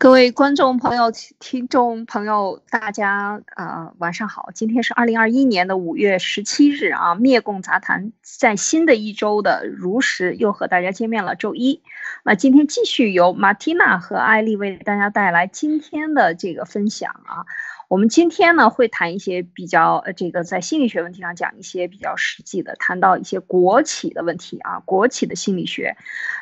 各位观众朋友、听众朋友，大家呃晚上好！今天是二零二一年的五月十七日啊，灭共杂谈在新的一周的如实又和大家见面了。周一，那今天继续由马蒂娜和艾丽为大家带来今天的这个分享啊。我们今天呢会谈一些比较呃，这个在心理学问题上讲一些比较实际的，谈到一些国企的问题啊，国企的心理学。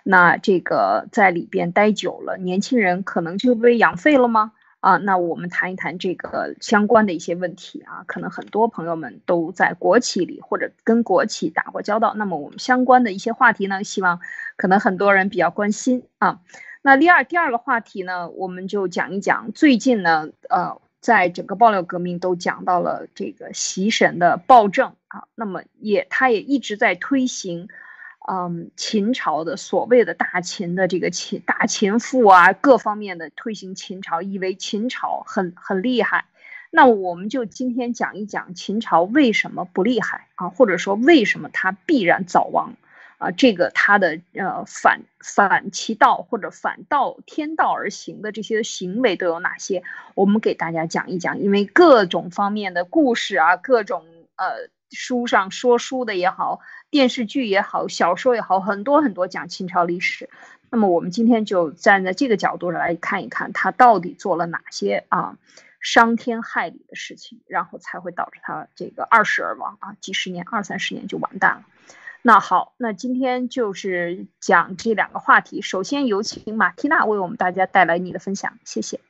那这个在里边待久了，年轻人可能就被养废了吗？啊，那我们谈一谈这个相关的一些问题啊，可能很多朋友们都在国企里或者跟国企打过交道，那么我们相关的一些话题呢，希望可能很多人比较关心啊。那第二第二个话题呢，我们就讲一讲最近呢，呃。在整个爆料革命都讲到了这个习神的暴政啊，那么也他也一直在推行，嗯，秦朝的所谓的大秦的这个秦大秦赋啊，各方面的推行秦朝，以为秦朝很很厉害。那我们就今天讲一讲秦朝为什么不厉害啊，或者说为什么它必然早亡。啊，这个他的呃反反其道或者反道天道而行的这些行为都有哪些？我们给大家讲一讲，因为各种方面的故事啊，各种呃书上说书的也好，电视剧也好，小说也好，很多很多讲清朝历史。那么我们今天就站在这个角度上来看一看，他到底做了哪些啊伤天害理的事情，然后才会导致他这个二世而亡啊，几十年二三十年就完蛋了。那好，那今天就是讲这两个话题。首先有请马缇娜为我们大家带来你的分享，谢谢。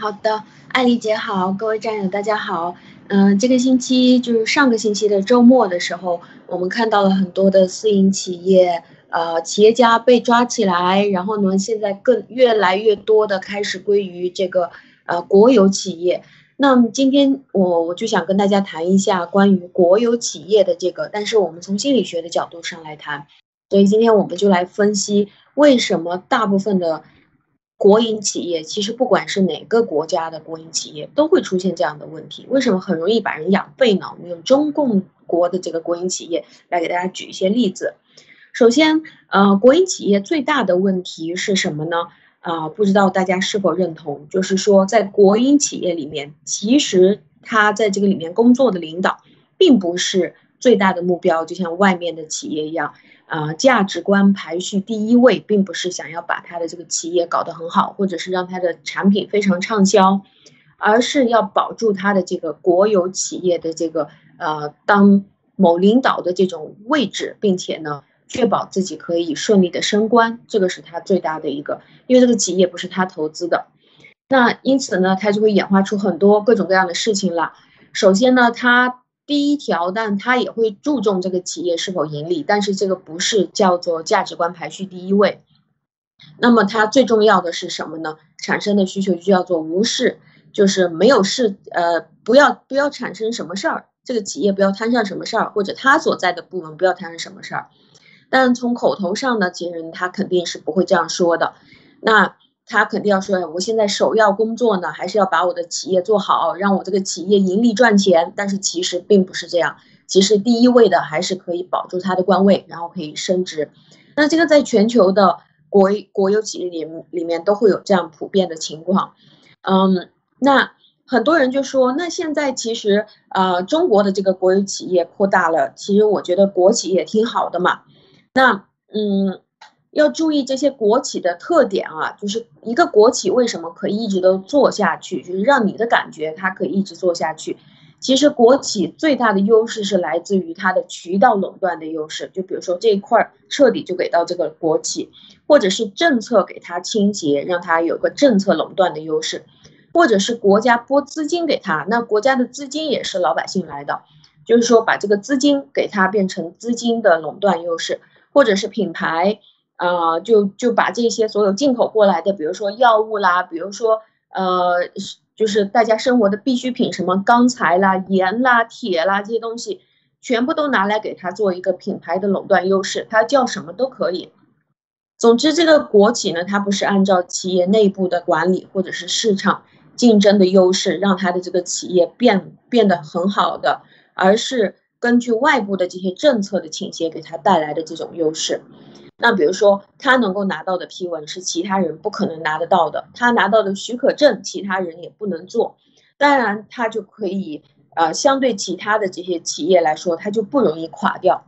好的，艾丽姐好，各位战友大家好。嗯，这个星期就是上个星期的周末的时候，我们看到了很多的私营企业，呃，企业家被抓起来，然后呢，现在更越来越多的开始归于这个呃国有企业。那今天我我就想跟大家谈一下关于国有企业的这个，但是我们从心理学的角度上来谈，所以今天我们就来分析为什么大部分的国营企业，其实不管是哪个国家的国营企业，都会出现这样的问题，为什么很容易把人养废呢？我们用中共国的这个国营企业来给大家举一些例子。首先，呃，国营企业最大的问题是什么呢？啊，不知道大家是否认同？就是说，在国营企业里面，其实他在这个里面工作的领导，并不是最大的目标，就像外面的企业一样，啊，价值观排序第一位，并不是想要把他的这个企业搞得很好，或者是让他的产品非常畅销，而是要保住他的这个国有企业的这个呃当某领导的这种位置，并且呢。确保自己可以顺利的升官，这个是他最大的一个，因为这个企业不是他投资的，那因此呢，他就会演化出很多各种各样的事情了。首先呢，他第一条，但他也会注重这个企业是否盈利，但是这个不是叫做价值观排序第一位。那么它最重要的是什么呢？产生的需求就叫做无事，就是没有事，呃，不要不要产生什么事儿，这个企业不要摊上什么事儿，或者他所在的部门不要摊上什么事儿。但从口头上呢，其实他肯定是不会这样说的。那他肯定要说，我现在首要工作呢，还是要把我的企业做好，让我这个企业盈利赚钱。但是其实并不是这样，其实第一位的还是可以保住他的官位，然后可以升职。那这个在全球的国国有企业里里面都会有这样普遍的情况。嗯，那很多人就说，那现在其实呃中国的这个国有企业扩大了，其实我觉得国企也挺好的嘛。那嗯，要注意这些国企的特点啊，就是一个国企为什么可以一直都做下去，就是让你的感觉它可以一直做下去。其实国企最大的优势是来自于它的渠道垄断的优势，就比如说这一块彻底就给到这个国企，或者是政策给它倾斜，让它有个政策垄断的优势，或者是国家拨资金给它，那国家的资金也是老百姓来的，就是说把这个资金给它变成资金的垄断优势。或者是品牌，呃，就就把这些所有进口过来的，比如说药物啦，比如说呃，就是大家生活的必需品，什么钢材啦、盐啦、铁啦这些东西，全部都拿来给他做一个品牌的垄断优势，它叫什么都可以。总之，这个国企呢，它不是按照企业内部的管理或者是市场竞争的优势让它的这个企业变变得很好的，而是。根据外部的这些政策的倾斜，给他带来的这种优势，那比如说他能够拿到的批文是其他人不可能拿得到的，他拿到的许可证其他人也不能做，当然他就可以呃相对其他的这些企业来说，他就不容易垮掉。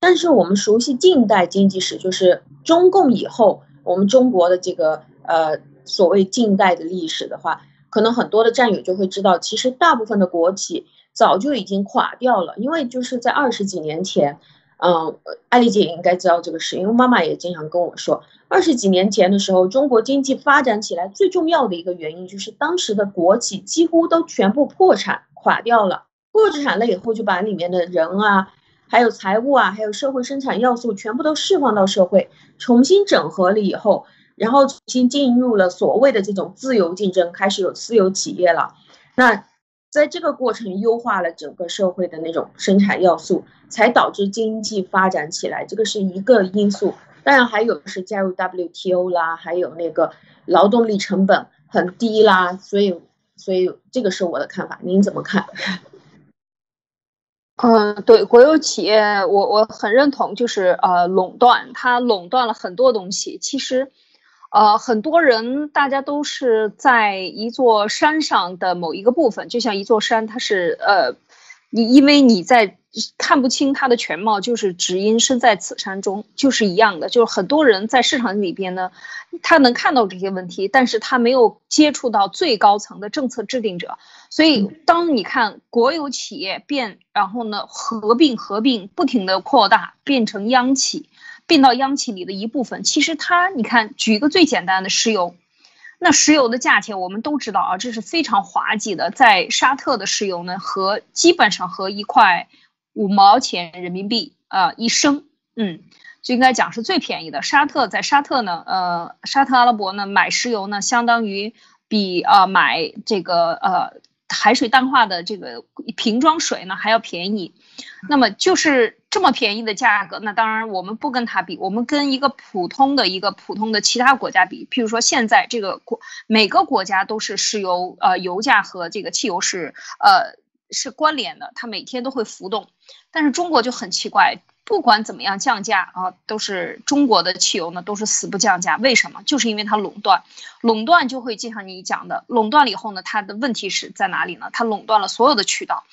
但是我们熟悉近代经济史，就是中共以后，我们中国的这个呃所谓近代的历史的话，可能很多的战友就会知道，其实大部分的国企早就已经垮掉了，因为就是在二十几年前，嗯，艾丽姐也应该知道这个事，因为妈妈也经常跟我说，二十几年前的时候，中国经济发展起来最重要的一个原因就是当时的国企几乎都全部破产垮掉了，破产了以后就把里面的人啊。还有财务啊，还有社会生产要素，全部都释放到社会，重新整合了以后，然后重新进入了所谓的这种自由竞争，开始有私有企业了。那在这个过程优化了整个社会的那种生产要素，才导致经济发展起来，这个是一个因素。当然还有是加入 WTO 啦，还有那个劳动力成本很低啦，所以所以这个是我的看法，您怎么看？嗯，对，国有企业，我我很认同，就是呃垄断，它垄断了很多东西。其实，呃，很多人大家都是在一座山上的某一个部分，就像一座山，它是呃，你因为你在。看不清它的全貌，就是只因身在此山中，就是一样的。就是很多人在市场里边呢，他能看到这些问题，但是他没有接触到最高层的政策制定者。所以，当你看国有企业变，然后呢合并合并，不停的扩大，变成央企，并到央企里的一部分。其实它，你看，举一个最简单的石油。那石油的价钱我们都知道啊，这是非常滑稽的。在沙特的石油呢，和基本上和一块。五毛钱人民币啊一升，嗯，就应该讲是最便宜的。沙特在沙特呢，呃，沙特阿拉伯呢买石油呢，相当于比啊买这个呃海水淡化的这个瓶装水呢还要便宜。那么就是这么便宜的价格，那当然我们不跟它比，我们跟一个普通的一个普通的其他国家比，譬如说现在这个国每个国家都是石油呃油价和这个汽油是呃。是关联的，它每天都会浮动，但是中国就很奇怪，不管怎么样降价啊，都是中国的汽油呢都是死不降价，为什么？就是因为它垄断，垄断就会就像你讲的，垄断了以后呢，它的问题是在哪里呢？它垄断了所有的渠道，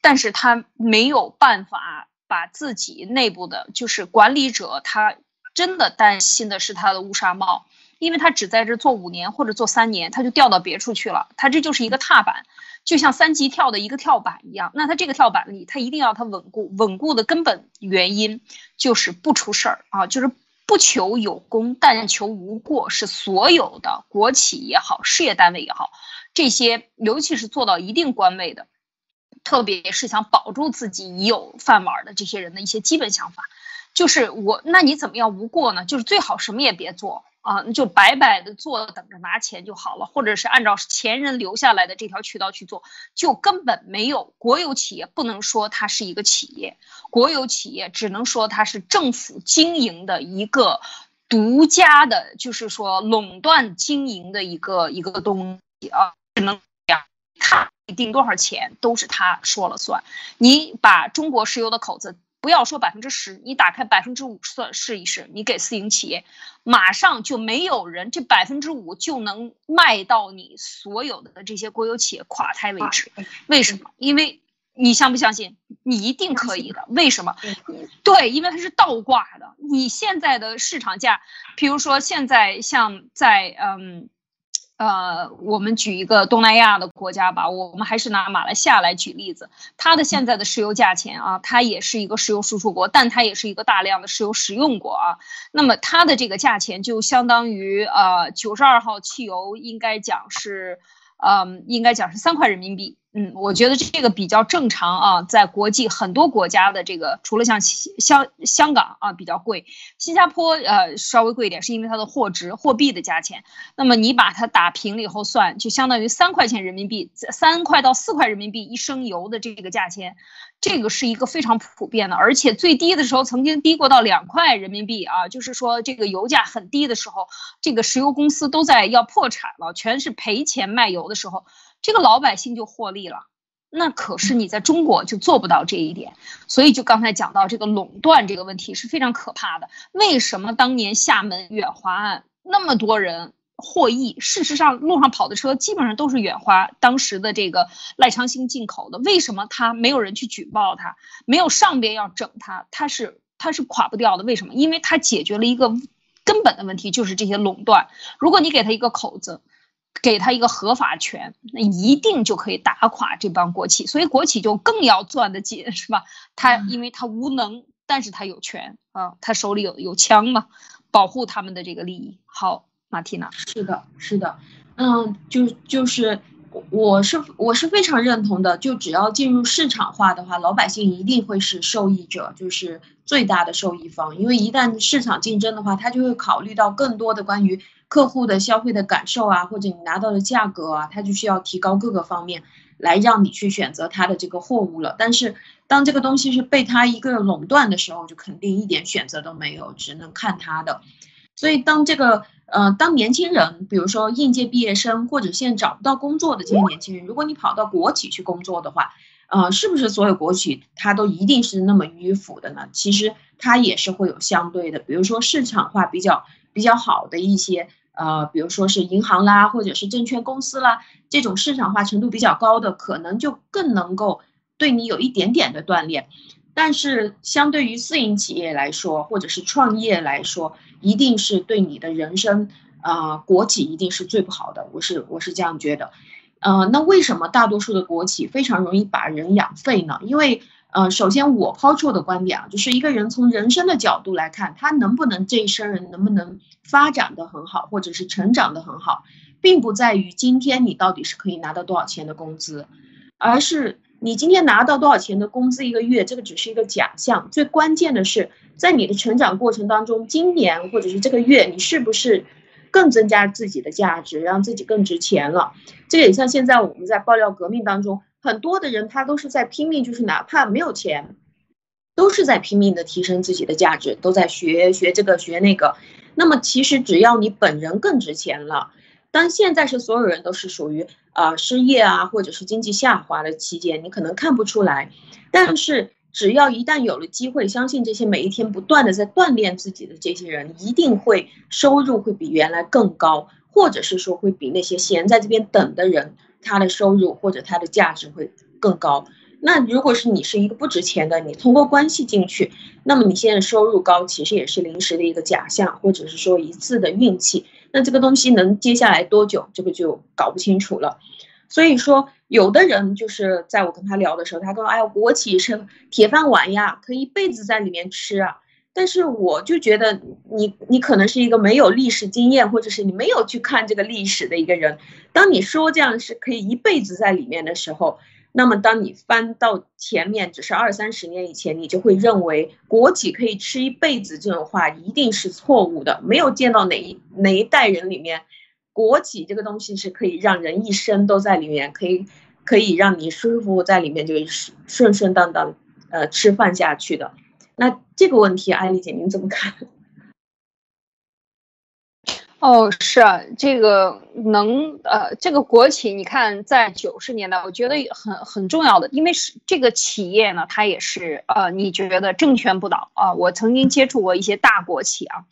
但是它没有办法把自己内部的，就是管理者，他真的担心的是他的乌纱帽，因为他只在这做五年或者做三年，他就调到别处去了，他这就是一个踏板。就像三级跳的一个跳板一样，那他这个跳板里，他一定要它稳固。稳固的根本原因就是不出事儿啊，就是不求有功，但求无过。是所有的国企也好，事业单位也好，这些尤其是做到一定官位的，特别是想保住自己已有饭碗的这些人的一些基本想法，就是我，那你怎么样无过呢？就是最好什么也别做。啊，就白白的做，等着拿钱就好了，或者是按照前人留下来的这条渠道去做，就根本没有国有企业，不能说它是一个企业，国有企业只能说它是政府经营的一个独家的，就是说垄断经营的一个一个东西啊，只能定多少钱都是他说了算，你把中国石油的口子。不要说百分之十，你打开百分之五算试一试，你给私营企业，马上就没有人，这百分之五就能卖到你所有的这些国有企业垮台为止。为什么？因为你相不相信？你一定可以的。为什么？对，因为它是倒挂的。你现在的市场价，比如说现在像在嗯。呃，我们举一个东南亚的国家吧，我们还是拿马来西亚来举例子。它的现在的石油价钱啊，它也是一个石油输出国，但它也是一个大量的石油使用国啊。那么它的这个价钱就相当于呃九十二号汽油，应该讲是，嗯，应该讲是三块人民币。嗯，我觉得这个比较正常啊，在国际很多国家的这个，除了像香香港啊比较贵，新加坡呃稍微贵一点，是因为它的货值货币的价钱。那么你把它打平了以后算，就相当于三块钱人民币，三块到四块人民币一升油的这个价钱，这个是一个非常普遍的，而且最低的时候曾经低过到两块人民币啊，就是说这个油价很低的时候，这个石油公司都在要破产了，全是赔钱卖油的时候。这个老百姓就获利了，那可是你在中国就做不到这一点，所以就刚才讲到这个垄断这个问题是非常可怕的。为什么当年厦门远华案那么多人获益？事实上，路上跑的车基本上都是远华当时的这个赖昌星进口的。为什么他没有人去举报他？没有上边要整他，他是他是垮不掉的。为什么？因为他解决了一个根本的问题，就是这些垄断。如果你给他一个口子。给他一个合法权，那一定就可以打垮这帮国企，所以国企就更要攥得紧，是吧？他因为他无能，但是他有权啊，他手里有有枪嘛，保护他们的这个利益。好，马蒂娜，是的，是的，嗯，就就是我是我是非常认同的，就只要进入市场化的话，老百姓一定会是受益者，就是最大的受益方，因为一旦市场竞争的话，他就会考虑到更多的关于。客户的消费的感受啊，或者你拿到的价格啊，他就需要提高各个方面来让你去选择他的这个货物了。但是当这个东西是被他一个垄断的时候，就肯定一点选择都没有，只能看他的。所以当这个呃，当年轻人，比如说应届毕业生或者现在找不到工作的这些年轻人，如果你跑到国企去工作的话，呃，是不是所有国企它都一定是那么迂腐的呢？其实它也是会有相对的，比如说市场化比较比较好的一些。呃，比如说是银行啦，或者是证券公司啦，这种市场化程度比较高的，可能就更能够对你有一点点的锻炼。但是相对于私营企业来说，或者是创业来说，一定是对你的人生，啊，国企一定是最不好的。我是我是这样觉得。呃，那为什么大多数的国企非常容易把人养废呢？因为呃，首先我抛出的观点啊，就是一个人从人生的角度来看，他能不能这一生人能不能发展的很好，或者是成长的很好，并不在于今天你到底是可以拿到多少钱的工资，而是你今天拿到多少钱的工资一个月，这个只是一个假象。最关键的是，在你的成长过程当中，今年或者是这个月，你是不是更增加自己的价值，让自己更值钱了？这也像现在我们在爆料革命当中。很多的人他都是在拼命，就是哪怕没有钱，都是在拼命的提升自己的价值，都在学学这个学那个。那么其实只要你本人更值钱了，当现在是所有人都是属于啊失业啊或者是经济下滑的期间，你可能看不出来。但是只要一旦有了机会，相信这些每一天不断的在锻炼自己的这些人，一定会收入会比原来更高，或者是说会比那些闲在这边等的人。他的收入或者他的价值会更高。那如果是你是一个不值钱的，你通过关系进去，那么你现在收入高，其实也是临时的一个假象，或者是说一次的运气。那这个东西能接下来多久，这个就搞不清楚了。所以说，有的人就是在我跟他聊的时候，他说：“哎呀，国企是铁饭碗呀，可以一辈子在里面吃啊。”但是我就觉得你你可能是一个没有历史经验，或者是你没有去看这个历史的一个人。当你说这样是可以一辈子在里面的时候，那么当你翻到前面只是二三十年以前，你就会认为国企可以吃一辈子这种话一定是错误的。没有见到哪一哪一代人里面，国企这个东西是可以让人一生都在里面，可以可以让你舒舒服在里面就顺顺当当呃吃饭下去的。那这个问题，艾丽姐您怎么看？哦，是啊，这个能呃，这个国企，你看在九十年代，我觉得很很重要的，因为是这个企业呢，它也是呃，你觉得政权不倒啊？我曾经接触过一些大国企啊，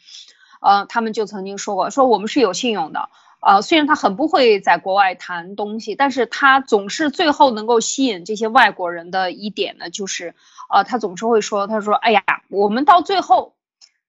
呃，他们就曾经说过，说我们是有信用的。呃，虽然他很不会在国外谈东西，但是他总是最后能够吸引这些外国人的一点呢，就是，呃，他总是会说，他说，哎呀，我们到最后，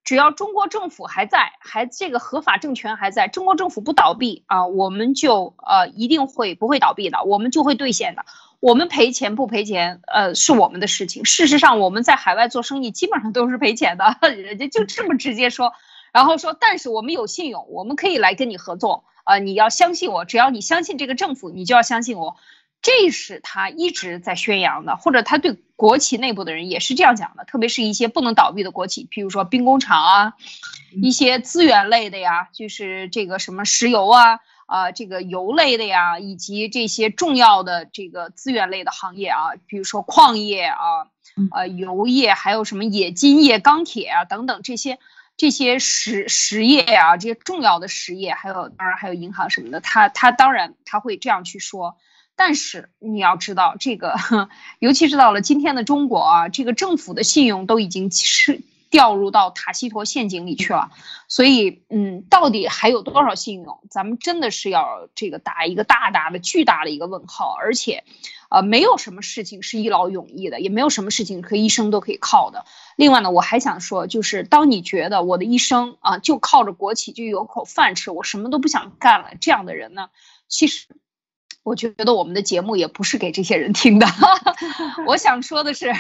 只要中国政府还在，还这个合法政权还在，中国政府不倒闭啊，我们就呃一定会不会倒闭的，我们就会兑现的，我们赔钱不赔钱，呃，是我们的事情。事实上，我们在海外做生意基本上都是赔钱的，人家就这么直接说，然后说，但是我们有信用，我们可以来跟你合作。呃，你要相信我，只要你相信这个政府，你就要相信我，这是他一直在宣扬的，或者他对国企内部的人也是这样讲的，特别是一些不能倒闭的国企，譬如说兵工厂啊，一些资源类的呀，就是这个什么石油啊，啊，这个油类的呀，以及这些重要的这个资源类的行业啊，比如说矿业啊，呃，油业，还有什么冶金业、钢铁啊等等这些。这些实实业啊，这些重要的实业，还有当然还有银行什么的，他他当然他会这样去说，但是你要知道，这个 尤其是到了今天的中国啊，这个政府的信用都已经是掉入到塔西佗陷阱里去了。所以，嗯，到底还有多少信用？咱们真的是要这个打一个大大的、巨大的一个问号。而且，呃，没有什么事情是一劳永逸的，也没有什么事情可以一生都可以靠的。另外呢，我还想说，就是当你觉得我的一生啊，就靠着国企就有口饭吃，我什么都不想干了，这样的人呢，其实。我觉得我们的节目也不是给这些人听的。我想说的是，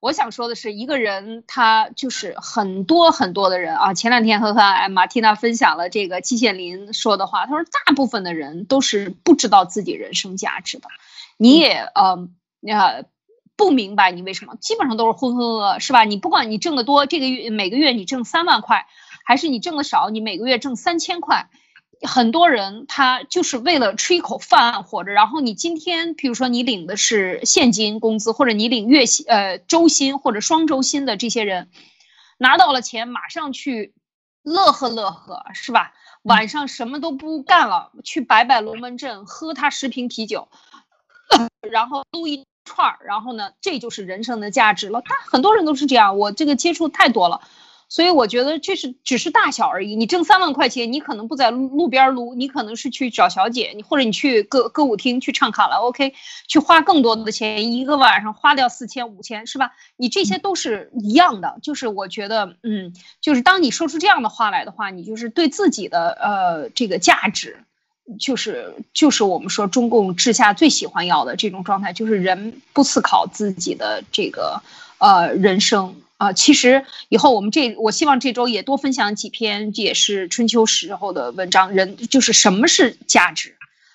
我想说的是，一个人他就是很多很多的人啊。前两天和和马蒂娜分享了这个季羡林说的话，他说大部分的人都是不知道自己人生价值的。你也呃呃不明白你为什么，基本上都是浑浑噩噩，是吧？你不管你挣得多，这个月每个月你挣三万块，还是你挣的少，你每个月挣三千块。很多人他就是为了吃一口饭活着，然后你今天，比如说你领的是现金工资，或者你领月薪、呃周薪或者双周薪的这些人，拿到了钱马上去乐呵乐呵，是吧？晚上什么都不干了，去摆摆龙门阵，喝他十瓶啤酒，然后撸一串儿，然后呢，这就是人生的价值了。但很多人都是这样，我这个接触太多了。所以我觉得这是只是大小而已。你挣三万块钱，你可能不在路路边撸，你可能是去找小姐，你或者你去歌歌舞厅去唱卡拉 OK，去花更多的钱，一个晚上花掉四千五千，是吧？你这些都是一样的。就是我觉得，嗯，就是当你说出这样的话来的话，你就是对自己的呃这个价值，就是就是我们说中共治下最喜欢要的这种状态，就是人不思考自己的这个呃人生。啊，其实以后我们这，我希望这周也多分享几篇，也是春秋时候的文章。人就是什么是价值？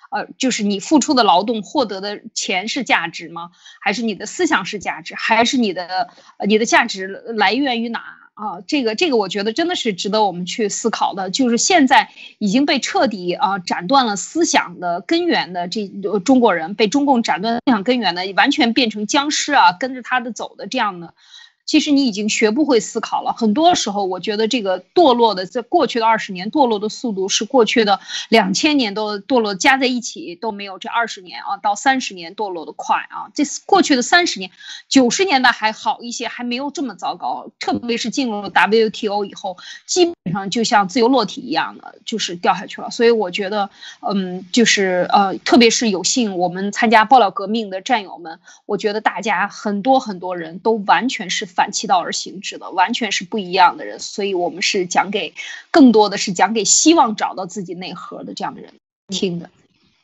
呃，就是你付出的劳动获得的钱是价值吗？还是你的思想是价值？还是你的你的价值来源于哪？啊，这个这个，我觉得真的是值得我们去思考的。就是现在已经被彻底啊斩断了思想的根源的这中国人，被中共斩断思想根源的，完全变成僵尸啊，跟着他的走的这样的。其实你已经学不会思考了。很多时候，我觉得这个堕落的，在过去的二十年，堕落的速度是过去的两千年都堕落加在一起都没有这二十年啊，到三十年堕落的快啊。这过去的三十年，九十年代还好一些，还没有这么糟糕。特别是进入了 WTO 以后，基本上就像自由落体一样的，就是掉下去了。所以我觉得，嗯，就是呃，特别是有幸我们参加爆料革命的战友们，我觉得大家很多很多人都完全是。反其道而行之的，完全是不一样的人，所以我们是讲给更多的是讲给希望找到自己内核的这样的人听的。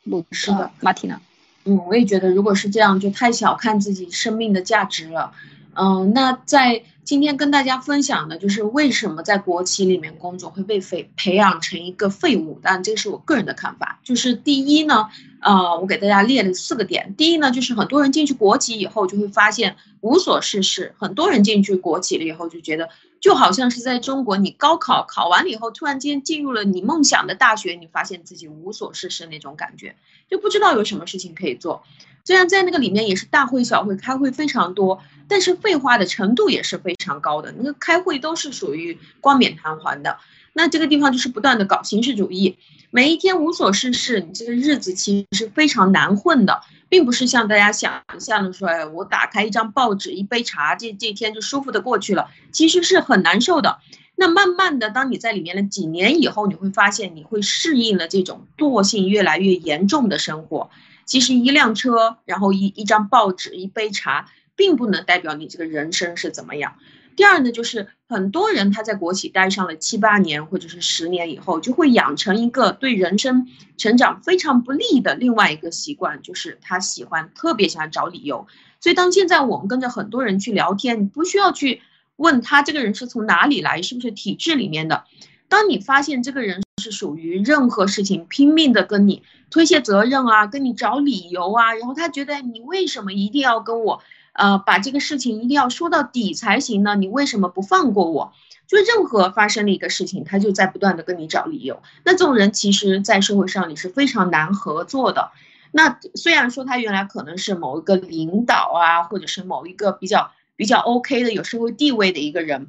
录是的，马蒂娜，嗯，我也觉得，如果是这样，就太小看自己生命的价值了。嗯，那在今天跟大家分享的就是为什么在国企里面工作会被废培养成一个废物，但这是我个人的看法。就是第一呢，呃，我给大家列了四个点。第一呢，就是很多人进去国企以后就会发现无所事事。很多人进去国企了以后就觉得，就好像是在中国，你高考考完了以后，突然间进入了你梦想的大学，你发现自己无所事事那种感觉，就不知道有什么事情可以做。虽然在那个里面也是大会小会，开会非常多，但是废话的程度也是非常高的。那个开会都是属于冠冕堂皇的，那这个地方就是不断的搞形式主义，每一天无所事事，你这个日子其实是非常难混的，并不是像大家想象的说，哎，我打开一张报纸，一杯茶，这这天就舒服的过去了，其实是很难受的。那慢慢的，当你在里面了几年以后，你会发现你会适应了这种惰性越来越严重的生活。其实一辆车，然后一一张报纸，一杯茶，并不能代表你这个人生是怎么样。第二呢，就是很多人他在国企待上了七八年或者是十年以后，就会养成一个对人生成长非常不利的另外一个习惯，就是他喜欢特别喜欢找理由。所以当现在我们跟着很多人去聊天，你不需要去问他这个人是从哪里来，是不是体制里面的。当你发现这个人是属于任何事情拼命的跟你推卸责任啊，跟你找理由啊，然后他觉得你为什么一定要跟我，呃，把这个事情一定要说到底才行呢？你为什么不放过我？就任何发生的一个事情，他就在不断的跟你找理由。那这种人其实，在社会上你是非常难合作的。那虽然说他原来可能是某一个领导啊，或者是某一个比较比较 OK 的有社会地位的一个人。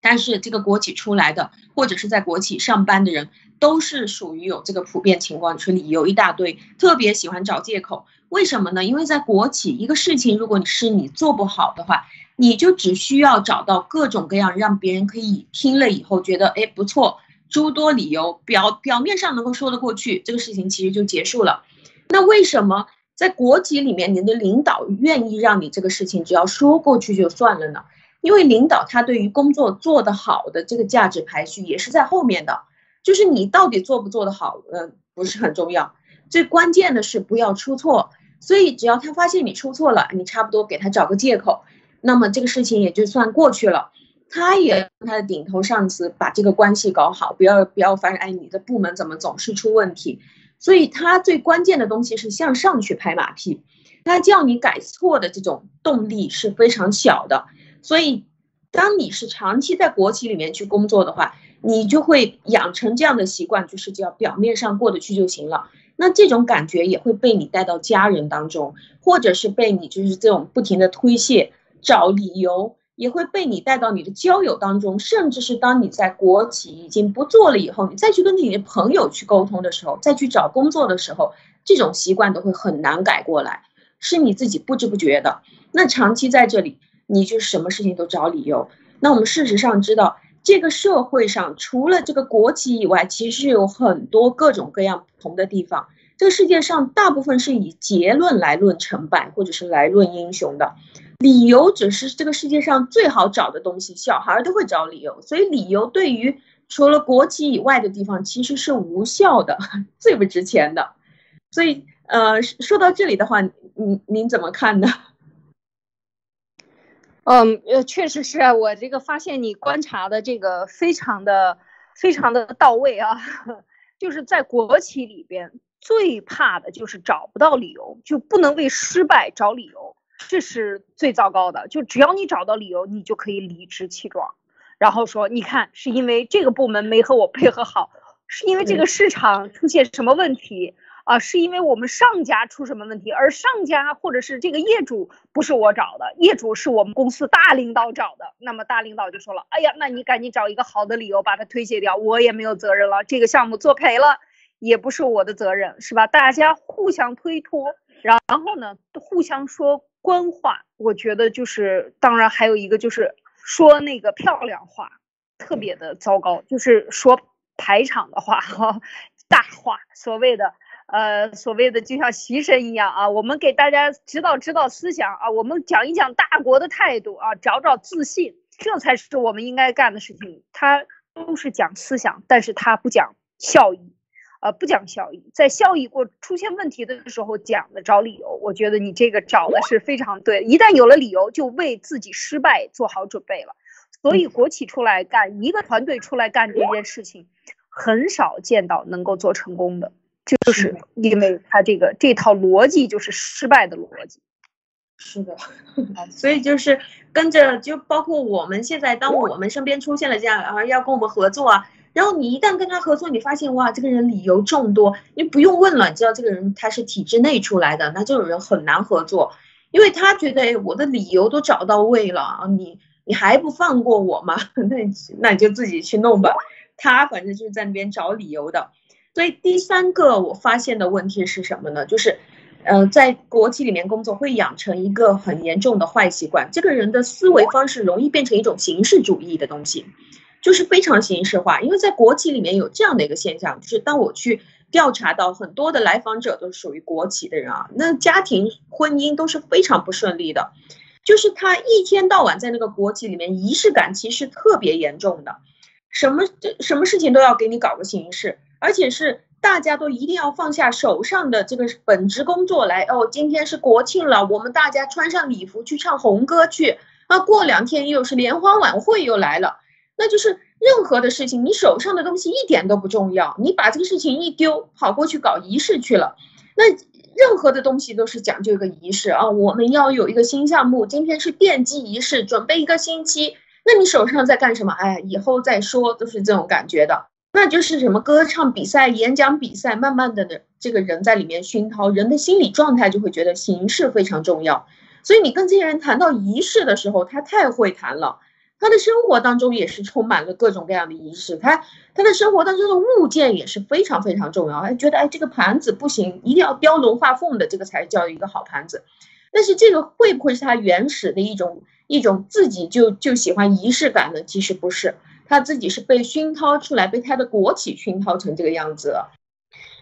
但是这个国企出来的，或者是在国企上班的人，都是属于有这个普遍情况，就是理由一大堆，特别喜欢找借口。为什么呢？因为在国企，一个事情如果你是你做不好的话，你就只需要找到各种各样让别人可以听了以后觉得哎不错，诸多理由表表面上能够说得过去，这个事情其实就结束了。那为什么在国企里面，你的领导愿意让你这个事情只要说过去就算了呢？因为领导他对于工作做得好的这个价值排序也是在后面的，就是你到底做不做得好，嗯，不是很重要，最关键的是不要出错。所以只要他发现你出错了，你差不多给他找个借口，那么这个事情也就算过去了。他也他的顶头上司把这个关系搞好，不要不要发现哎你的部门怎么总是出问题。所以他最关键的东西是向上去拍马屁，他叫你改错的这种动力是非常小的。所以，当你是长期在国企里面去工作的话，你就会养成这样的习惯，就是只要表面上过得去就行了。那这种感觉也会被你带到家人当中，或者是被你就是这种不停的推卸、找理由，也会被你带到你的交友当中，甚至是当你在国企已经不做了以后，你再去跟你的朋友去沟通的时候，再去找工作的时候，这种习惯都会很难改过来，是你自己不知不觉的。那长期在这里。你就什么事情都找理由。那我们事实上知道，这个社会上除了这个国籍以外，其实有很多各种各样不同的地方。这个世界上大部分是以结论来论成败，或者是来论英雄的。理由只是这个世界上最好找的东西，小孩都会找理由。所以理由对于除了国籍以外的地方其实是无效的，最不值钱的。所以，呃，说到这里的话，您您怎么看呢？嗯，呃，确实是啊，我这个发现你观察的这个非常的非常的到位啊，就是在国企里边最怕的就是找不到理由，就不能为失败找理由，这是最糟糕的。就只要你找到理由，你就可以理直气壮，然后说，你看是因为这个部门没和我配合好，是因为这个市场出现什么问题。啊，是因为我们上家出什么问题，而上家或者是这个业主不是我找的，业主是我们公司大领导找的。那么大领导就说了，哎呀，那你赶紧找一个好的理由把它推卸掉，我也没有责任了。这个项目做赔了，也不是我的责任，是吧？大家互相推脱，然后呢，互相说官话。我觉得就是，当然还有一个就是说那个漂亮话，特别的糟糕，就是说排场的话哈，大话，所谓的。呃，所谓的就像习神一样啊，我们给大家指导指导思想啊，我们讲一讲大国的态度啊，找找自信，这才是我们应该干的事情。他都是讲思想，但是他不讲效益，呃，不讲效益，在效益过出现问题的时候讲的找理由。我觉得你这个找的是非常对，一旦有了理由，就为自己失败做好准备了。所以国企出来干，一个团队出来干这件事情，很少见到能够做成功的。就是因为他这个这套逻辑就是失败的逻辑，是的，所以就是跟着就包括我们现在，当我们身边出现了这样啊要跟我们合作啊，然后你一旦跟他合作，你发现哇这个人理由众多，你不用问了，你知道这个人他是体制内出来的，那这种人很难合作，因为他觉得哎我的理由都找到位了啊，你你还不放过我吗？那那你就自己去弄吧，他反正就是在那边找理由的。所以第三个我发现的问题是什么呢？就是，呃，在国企里面工作会养成一个很严重的坏习惯，这个人的思维方式容易变成一种形式主义的东西，就是非常形式化。因为在国企里面有这样的一个现象，就是当我去调查到很多的来访者都是属于国企的人啊，那家庭婚姻都是非常不顺利的，就是他一天到晚在那个国企里面仪式感其实特别严重的，什么什么事情都要给你搞个形式。而且是大家都一定要放下手上的这个本职工作来哦。今天是国庆了，我们大家穿上礼服去唱红歌去啊。过两天又是联欢晚会又来了，那就是任何的事情，你手上的东西一点都不重要，你把这个事情一丢，跑过去搞仪式去了。那任何的东西都是讲究一个仪式啊。我们要有一个新项目，今天是奠基仪式，准备一个星期。那你手上在干什么？哎，以后再说，都是这种感觉的。那就是什么歌唱比赛、演讲比赛，慢慢的呢，这个人在里面熏陶，人的心理状态就会觉得形式非常重要。所以你跟这些人谈到仪式的时候，他太会谈了。他的生活当中也是充满了各种各样的仪式，他他的生活当中的物件也是非常非常重要。哎，觉得哎这个盘子不行，一定要雕龙画凤的，这个才叫一个好盘子。但是这个会不会是他原始的一种一种自己就就喜欢仪式感呢？其实不是，他自己是被熏陶出来，被他的国企熏陶成这个样子了。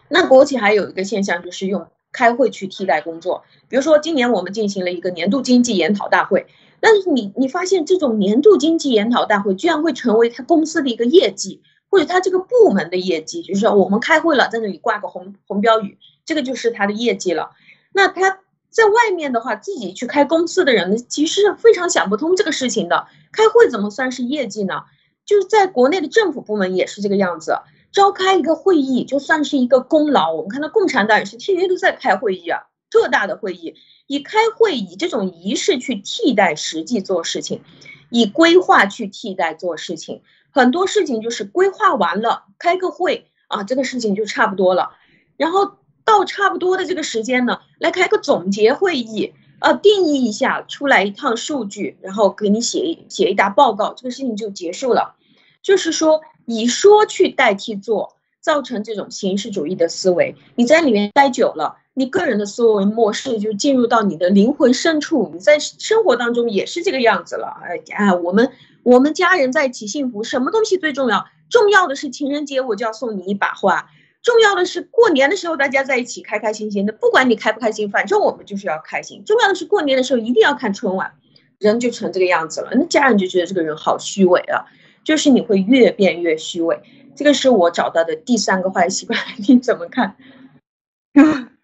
那国企还有一个现象就是用开会去替代工作，比如说今年我们进行了一个年度经济研讨大会。但是你你发现这种年度经济研讨大会居然会成为他公司的一个业绩，或者他这个部门的业绩，就是说我们开会了，在那里挂个红红标语，这个就是他的业绩了。那他在外面的话，自己去开公司的人其实非常想不通这个事情的。开会怎么算是业绩呢？就是在国内的政府部门也是这个样子，召开一个会议就算是一个功劳。我们看到共产党也是天天都在开会议啊，特大的会议。以开会以这种仪式去替代实际做事情，以规划去替代做事情，很多事情就是规划完了，开个会啊，这个事情就差不多了。然后到差不多的这个时间呢，来开个总结会议，呃，定义一下出来一趟数据，然后给你写一写一沓报告，这个事情就结束了。就是说，以说去代替做，造成这种形式主义的思维。你在里面待久了。你个人的思维模式就进入到你的灵魂深处，你在生活当中也是这个样子了。哎哎，我们我们家人在一起幸福，什么东西最重要？重要的是情人节我就要送你一把花，重要的是过年的时候大家在一起开开心心的，不管你开不开心，反正我们就是要开心。重要的是过年的时候一定要看春晚，人就成这个样子了。那家人就觉得这个人好虚伪啊，就是你会越变越虚伪。这个是我找到的第三个坏习惯，你怎么看？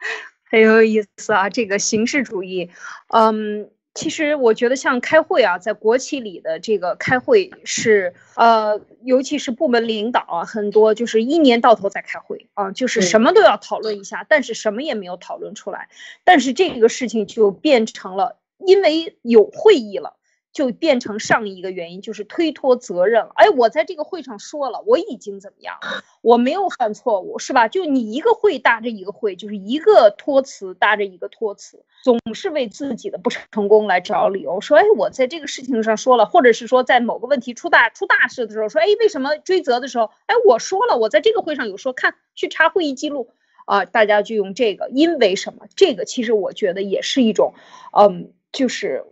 很有意思啊，这个形式主义，嗯，其实我觉得像开会啊，在国企里的这个开会是，呃，尤其是部门领导啊，很多就是一年到头在开会啊，就是什么都要讨论一下，但是什么也没有讨论出来，但是这个事情就变成了，因为有会议了。就变成上一个原因，就是推脱责任了。哎，我在这个会上说了，我已经怎么样，我没有犯错误，是吧？就你一个会搭着一个会，就是一个托词搭着一个托词，总是为自己的不成功来找理由，说哎，我在这个事情上说了，或者是说在某个问题出大出大事的时候，说哎，为什么追责的时候，哎，我说了，我在这个会上有说，看去查会议记录啊，大家就用这个，因为什么？这个其实我觉得也是一种，嗯，就是。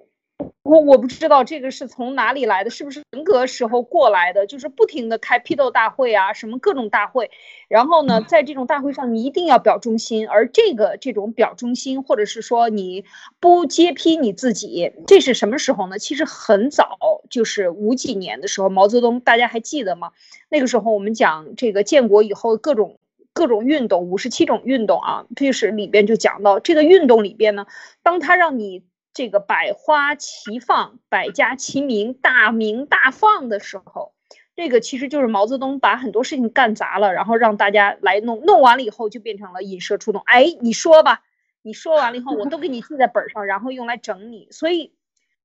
我我不知道这个是从哪里来的，是不是文革时候过来的？就是不停的开批斗大会啊，什么各种大会，然后呢，在这种大会上你一定要表忠心，而这个这种表忠心，或者是说你不揭批你自己，这是什么时候呢？其实很早，就是五几年的时候，毛泽东大家还记得吗？那个时候我们讲这个建国以后各种各种运动，五十七种运动啊，就是里边就讲到这个运动里边呢，当他让你。这个百花齐放，百家齐鸣，大鸣大放的时候，这个其实就是毛泽东把很多事情干砸了，然后让大家来弄，弄完了以后就变成了引蛇出洞。哎，你说吧，你说完了以后，我都给你记在本上，然后用来整你。所以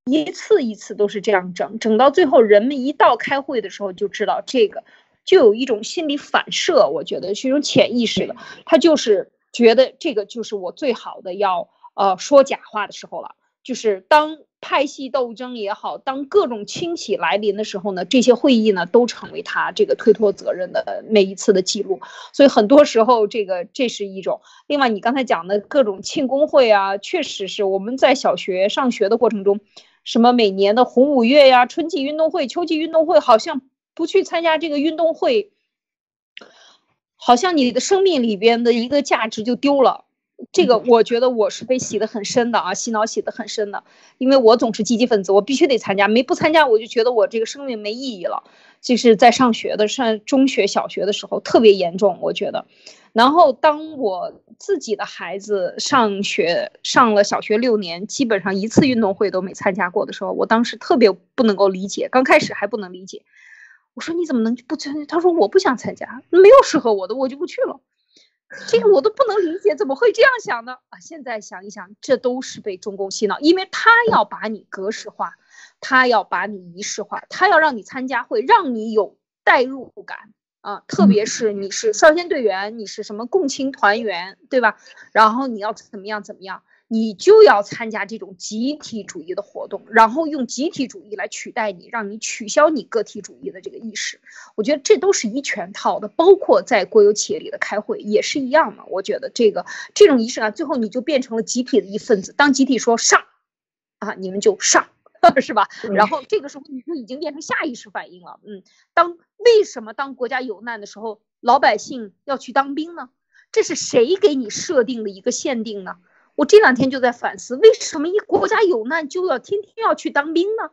一次一次都是这样整，整到最后，人们一到开会的时候就知道这个，就有一种心理反射，我觉得是一种潜意识的，他就是觉得这个就是我最好的要呃说假话的时候了。就是当派系斗争也好，当各种清洗来临的时候呢，这些会议呢都成为他这个推脱责任的每一次的记录。所以很多时候，这个这是一种。另外，你刚才讲的各种庆功会啊，确实是我们在小学上学的过程中，什么每年的红五月呀、春季运动会、秋季运动会，好像不去参加这个运动会，好像你的生命里边的一个价值就丢了。这个我觉得我是被洗得很深的啊，洗脑洗得很深的，因为我总是积极分子，我必须得参加，没不参加我就觉得我这个生命没意义了。就是在上学的上中学、小学的时候特别严重，我觉得。然后当我自己的孩子上学上了小学六年，基本上一次运动会都没参加过的时候，我当时特别不能够理解，刚开始还不能理解。我说你怎么能不参加？他说我不想参加，没有适合我的，我就不去了。这个我都不能理解，怎么会这样想呢？啊，现在想一想，这都是被中共洗脑，因为他要把你格式化，他要把你仪式化，他要让你参加会，让你有代入感啊，特别是你是少先队员，你是什么共青团员，对吧？然后你要怎么样怎么样？你就要参加这种集体主义的活动，然后用集体主义来取代你，让你取消你个体主义的这个意识。我觉得这都是一全套的，包括在国有企业里的开会也是一样的。我觉得这个这种仪式感，最后你就变成了集体的一份子。当集体说上，啊，你们就上，是吧？然后这个时候你就已经变成下意识反应了。嗯，当为什么当国家有难的时候，老百姓要去当兵呢？这是谁给你设定的一个限定呢？我这两天就在反思，为什么一国家有难就要天天要去当兵呢？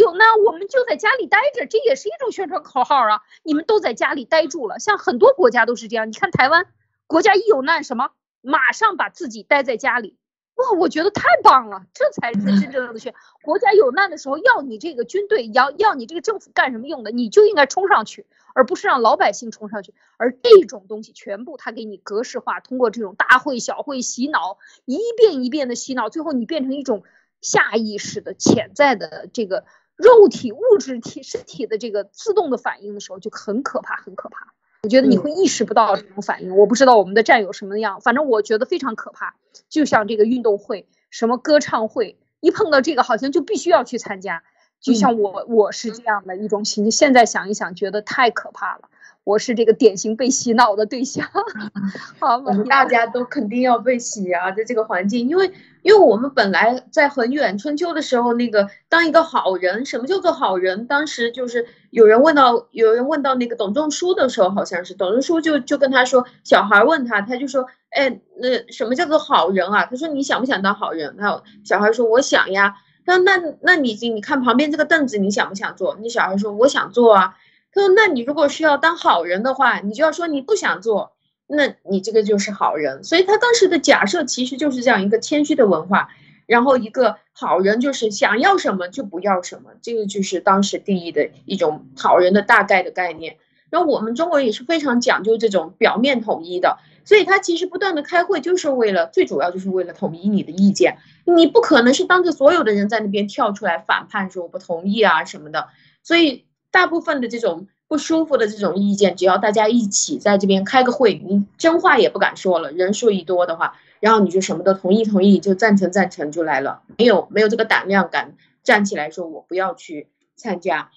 有难我们就在家里待着，这也是一种宣传口号啊！你们都在家里待住了，像很多国家都是这样。你看台湾，国家一有难，什么马上把自己待在家里。哇，我觉得太棒了，这才是真正的去国家有难的时候要你这个军队，要要你这个政府干什么用的，你就应该冲上去，而不是让老百姓冲上去。而这种东西全部他给你格式化，通过这种大会小会洗脑，一遍一遍的洗脑，最后你变成一种下意识的潜在的这个肉体物质体身体的这个自动的反应的时候，就很可怕，很可怕。我觉得你会意识不到这种反应，我不知道我们的战友什么样，反正我觉得非常可怕。就像这个运动会、什么歌唱会，一碰到这个好像就必须要去参加。就像我，我是这样的一种心。现在想一想，觉得太可怕了。我是这个典型被洗脑的对象，好，我们大家都肯定要被洗啊，在这个环境，因为因为我们本来在很远春秋的时候，那个当一个好人，什么叫做好人？当时就是有人问到，有人问到那个董仲舒的时候，好像是董仲舒就就跟他说，小孩问他，他就说，哎，那什么叫做好人啊？他说你想不想当好人？那小孩说我想呀。他说那那你你看旁边这个凳子，你想不想坐？那小孩说我想坐啊。他说：“那你如果是要当好人的话，你就要说你不想做，那你这个就是好人。所以他当时的假设其实就是这样一个谦虚的文化，然后一个好人就是想要什么就不要什么，这个就是当时定义的一种好人的大概的概念。然后我们中国也是非常讲究这种表面统一的，所以他其实不断的开会就是为了最主要就是为了统一你的意见，你不可能是当着所有的人在那边跳出来反叛说我不同意啊什么的，所以。”大部分的这种不舒服的这种意见，只要大家一起在这边开个会，你真话也不敢说了。人数一多的话，然后你就什么都同意同意，就赞成赞成就来了，没有没有这个胆量敢站起来说我不要去参加。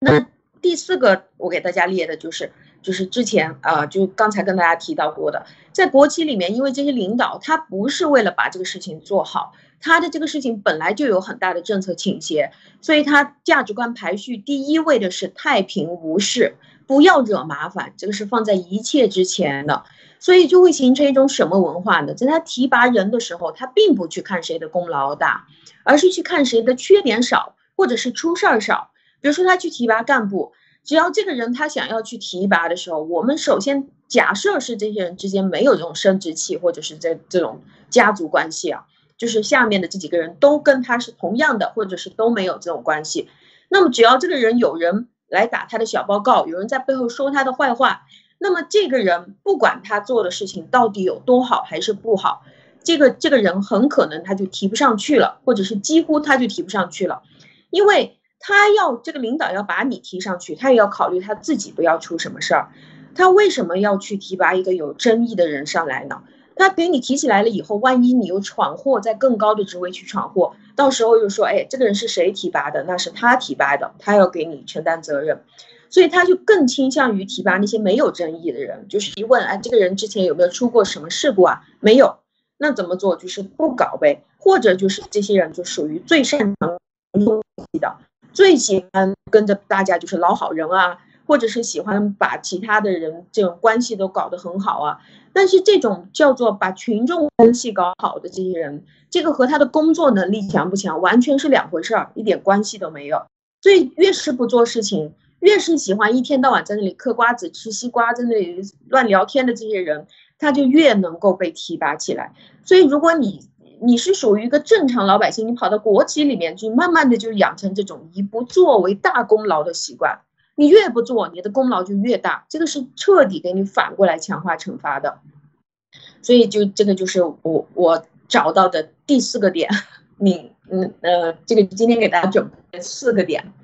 那第四个我给大家列的就是就是之前啊，就刚才跟大家提到过的，在国企里面，因为这些领导他不是为了把这个事情做好。他的这个事情本来就有很大的政策倾斜，所以他价值观排序第一位的是太平无事，不要惹麻烦，这个是放在一切之前的，所以就会形成一种什么文化呢？在他提拔人的时候，他并不去看谁的功劳大，而是去看谁的缺点少，或者是出事儿少。比如说他去提拔干部，只要这个人他想要去提拔的时候，我们首先假设是这些人之间没有这种生殖器，或者是这这种家族关系啊。就是下面的这几个人都跟他是同样的，或者是都没有这种关系。那么只要这个人有人来打他的小报告，有人在背后说他的坏话，那么这个人不管他做的事情到底有多好还是不好，这个这个人很可能他就提不上去了，或者是几乎他就提不上去了，因为他要这个领导要把你提上去，他也要考虑他自己不要出什么事儿。他为什么要去提拔一个有争议的人上来呢？他给你提起来了以后，万一你又闯祸，在更高的职位去闯祸，到时候又说，哎，这个人是谁提拔的？那是他提拔的，他要给你承担责任，所以他就更倾向于提拔那些没有争议的人。就是一问，哎，这个人之前有没有出过什么事故啊？没有，那怎么做？就是不搞呗。或者就是这些人就属于最擅长东西的，最喜欢跟着大家就是老好人啊。或者是喜欢把其他的人这种关系都搞得很好啊，但是这种叫做把群众关系搞好的这些人，这个和他的工作能力强不强完全是两回事儿，一点关系都没有。所以越是不做事情，越是喜欢一天到晚在那里嗑瓜子、吃西瓜，在那里乱聊天的这些人，他就越能够被提拔起来。所以如果你你是属于一个正常老百姓，你跑到国企里面去，慢慢的就养成这种以不作为大功劳的习惯。你越不做，你的功劳就越大，这个是彻底给你反过来强化惩罚的，所以就这个就是我我找到的第四个点，你嗯呃，这个今天给大家准备四个点。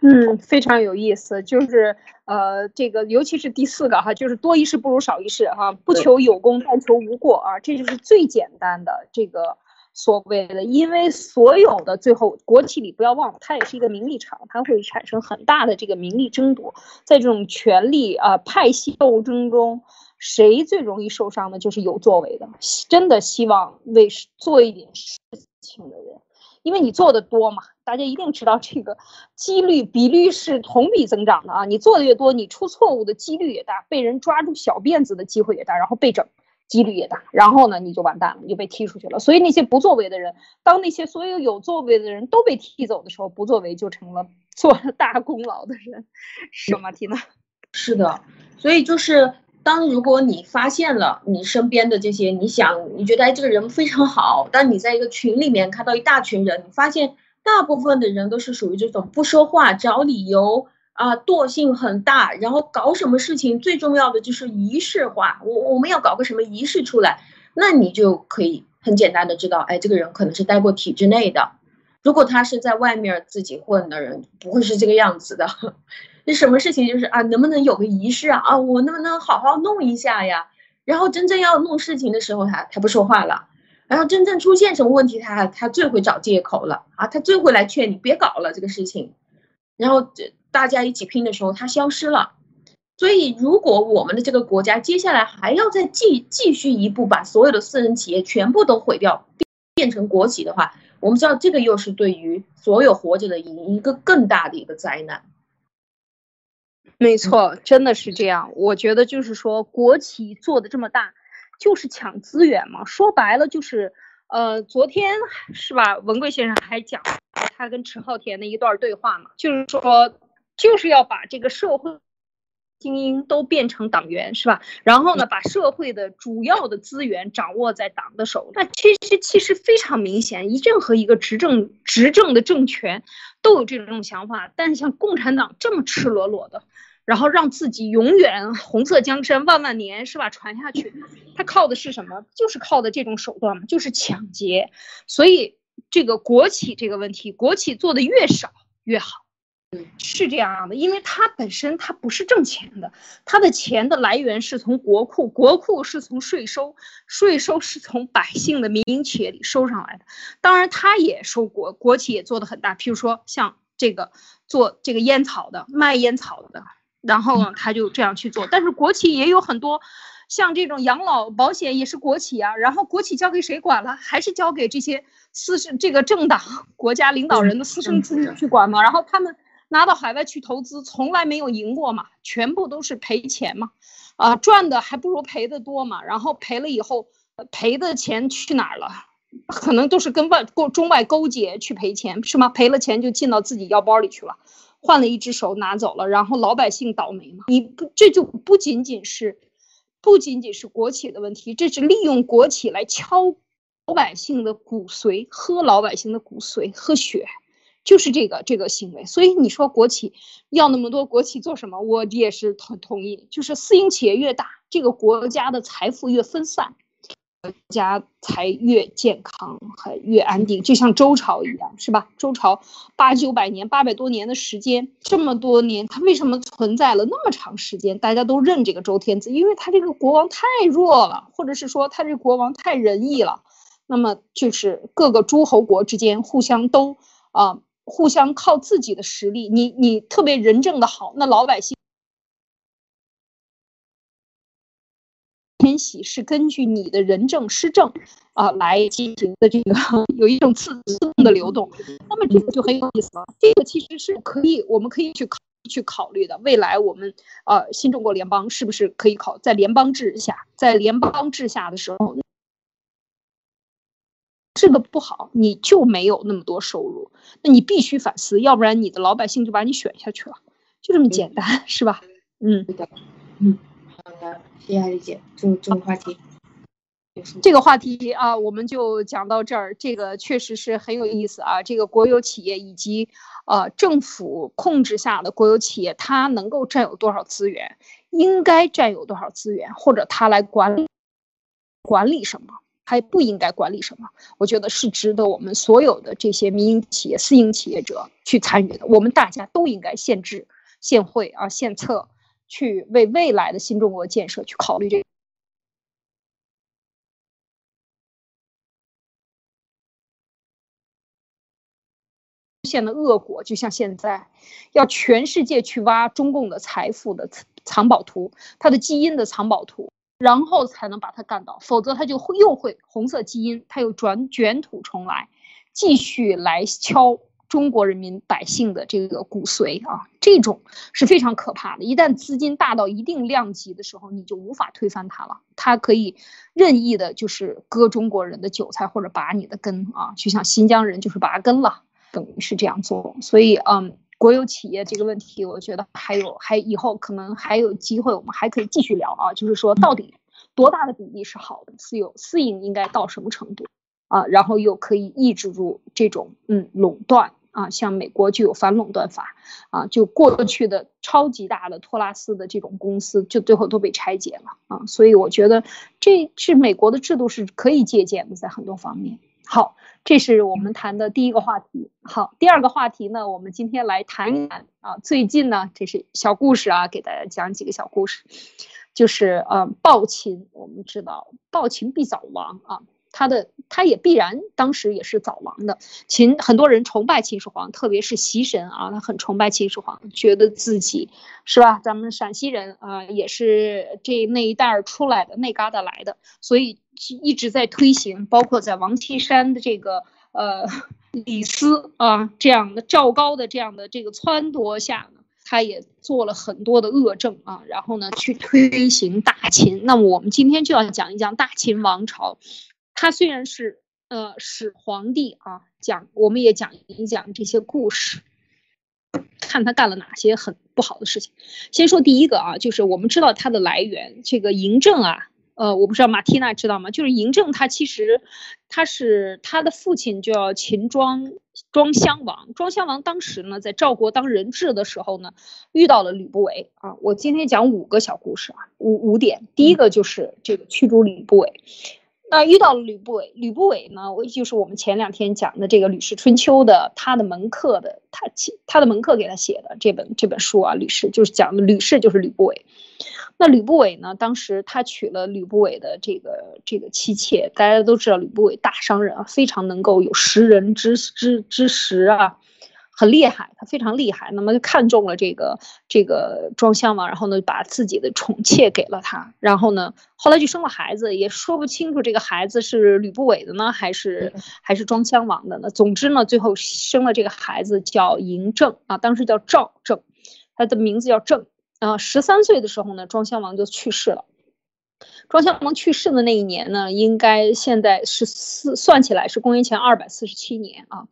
嗯，非常有意思，就是呃，这个尤其是第四个哈，就是多一事不如少一事哈，不求有功，但求无过啊，这就是最简单的这个所谓的，因为所有的最后国企里不要忘了，它也是一个名利场，它会产生很大的这个名利争夺，在这种权力啊派系斗争中，谁最容易受伤的，就是有作为的，真的希望为做一点事情的人。因为你做的多嘛，大家一定知道这个几率比率是同比增长的啊。你做的越多，你出错误的几率也大，被人抓住小辫子的机会也大，然后被整几率也大。然后呢，你就完蛋了，你就被踢出去了。所以那些不作为的人，当那些所有有作为的人都被踢走的时候，不作为就成了做了大功劳的人，是吗，缇娜？是的，所以就是。当如果你发现了你身边的这些，你想你觉得哎这个人非常好，但你在一个群里面看到一大群人，你发现大部分的人都是属于这种不说话、找理由啊，惰性很大，然后搞什么事情最重要的就是仪式化。我我们要搞个什么仪式出来，那你就可以很简单的知道，哎这个人可能是待过体制内的。如果他是在外面自己混的人，不会是这个样子的。那什么事情就是啊，能不能有个仪式啊？啊，我能不能好好弄一下呀？然后真正要弄事情的时候，他他不说话了。然后真正出现什么问题，他他最会找借口了啊！他最会来劝你别搞了这个事情。然后这大家一起拼的时候，他消失了。所以，如果我们的这个国家接下来还要再继继续一步把所有的私人企业全部都毁掉，变成国企的话，我们知道这个又是对于所有活着的一个更大的一个灾难。没错，真的是这样。我觉得就是说，国企做的这么大，就是抢资源嘛。说白了就是，呃，昨天是吧？文贵先生还讲他跟迟浩田的一段对话嘛，就是说，就是要把这个社会精英都变成党员，是吧？然后呢，把社会的主要的资源掌握在党的手里。那其实其实非常明显，一任何一个执政执政的政权都有这种想法。但是像共产党这么赤裸裸的。然后让自己永远红色江山万万年是吧？传下去，他靠的是什么？就是靠的这种手段嘛，就是抢劫。所以这个国企这个问题，国企做的越少越好，是这样的，因为它本身它不是挣钱的，它的钱的来源是从国库，国库是从税收，税收是从百姓的民营企业里收上来的。当然，它也收国，国企也做的很大，譬如说像这个做这个烟草的，卖烟草的。然后呢，他就这样去做。但是国企也有很多，像这种养老保险也是国企啊。然后国企交给谁管了？还是交给这些私生这个政党、国家领导人的私生子女去管嘛？然后他们拿到海外去投资，从来没有赢过嘛，全部都是赔钱嘛。啊，赚的还不如赔的多嘛。然后赔了以后，赔的钱去哪儿了？可能都是跟外勾中外勾结去赔钱，是吗？赔了钱就进到自己腰包里去了。换了一只手拿走了，然后老百姓倒霉嘛？你不这就不仅仅是，不仅仅是国企的问题，这是利用国企来敲老百姓的骨髓，喝老百姓的骨髓，喝血，就是这个这个行为。所以你说国企要那么多国企做什么？我也是同同意，就是私营企业越大，这个国家的财富越分散。国家才越健康，还越安定，就像周朝一样，是吧？周朝八九百年，八百多年的时间，这么多年，它为什么存在了那么长时间？大家都认这个周天子，因为他这个国王太弱了，或者是说他这国王太仁义了。那么就是各个诸侯国之间互相都啊，互相靠自己的实力，你你特别仁政的好，那老百姓。迁徙是根据你的人政施政啊来进行的，这个 有一种自自动的流动，那么这个就很有意思了。这个其实是可以，我们可以去考去考虑的。未来我们呃新中国联邦是不是可以考在联邦制下，在联邦制下的时候，个不好，你就没有那么多收入，那你必须反思，要不然你的老百姓就把你选下去了，就这么简单，是吧？嗯，对的，嗯。谢谢理解，这这个话题，这个话题啊，我们就讲到这儿。这个确实是很有意思啊。这个国有企业以及呃政府控制下的国有企业，它能够占有多少资源，应该占有多少资源，或者它来管理管理什么？他不应该管理什么？我觉得是值得我们所有的这些民营企业、私营企业者去参与的。我们大家都应该献智、献慧啊、献策，去为未来的新中国建设去考虑这。现的恶果，就像现在要全世界去挖中共的财富的藏宝图，它的基因的藏宝图。然后才能把他干倒，否则他就会又会红色基因，他又转卷土重来，继续来敲中国人民百姓的这个骨髓啊！这种是非常可怕的。一旦资金大到一定量级的时候，你就无法推翻它了。它可以任意的，就是割中国人的韭菜或者拔你的根啊！就像新疆人就是拔根了，等于是这样做。所以，嗯。国有企业这个问题，我觉得还有还以后可能还有机会，我们还可以继续聊啊。就是说，到底多大的比例是好的？私有私营应该到什么程度啊？然后又可以抑制住这种嗯垄断啊？像美国就有反垄断法啊，就过去的超级大的托拉斯的这种公司，就最后都被拆解了啊。所以我觉得这是美国的制度是可以借鉴的，在很多方面。好，这是我们谈的第一个话题。好，第二个话题呢，我们今天来谈一谈啊，最近呢，这是小故事啊，给大家讲几个小故事，就是呃，暴秦，我们知道暴秦必早亡啊。他的他也必然当时也是早亡的。秦很多人崇拜秦始皇，特别是习神啊，他很崇拜秦始皇，觉得自己是吧？咱们陕西人啊，也是这那一代出来的，那旮瘩来的，所以一直在推行，包括在王岐山的这个呃李斯啊这样的赵高的这样的这个撺掇下呢，他也做了很多的恶政啊，然后呢去推行大秦。那么我们今天就要讲一讲大秦王朝。他虽然是呃始皇帝啊，讲我们也讲一讲这些故事，看他干了哪些很不好的事情。先说第一个啊，就是我们知道他的来源，这个嬴政啊，呃，我不知道马蒂娜知道吗？就是嬴政他其实他是他的父亲叫秦庄庄襄王，庄襄王当时呢在赵国当人质的时候呢，遇到了吕不韦啊。我今天讲五个小故事啊，五五点。第一个就是这个驱逐吕不韦。那遇到了吕不韦，吕不韦呢？我就是我们前两天讲的这个《吕氏春秋》的他的门客的，他他的门客给他写的这本这本书啊，《吕氏》就是讲的吕氏就是吕不韦。那吕不韦呢？当时他娶了吕不韦的这个这个妻妾，大家都知道吕不韦大商人啊，非常能够有识人之之之识啊。很厉害，他非常厉害。那么就看中了这个这个庄襄王，然后呢，把自己的宠妾给了他。然后呢，后来就生了孩子，也说不清楚这个孩子是吕不韦的呢，还是还是庄襄王的呢。总之呢，最后生了这个孩子叫嬴政啊，当时叫赵政，他的名字叫政啊。十三岁的时候呢，庄襄王就去世了。庄襄王去世的那一年呢，应该现在是四算起来是公元前二百四十七年啊。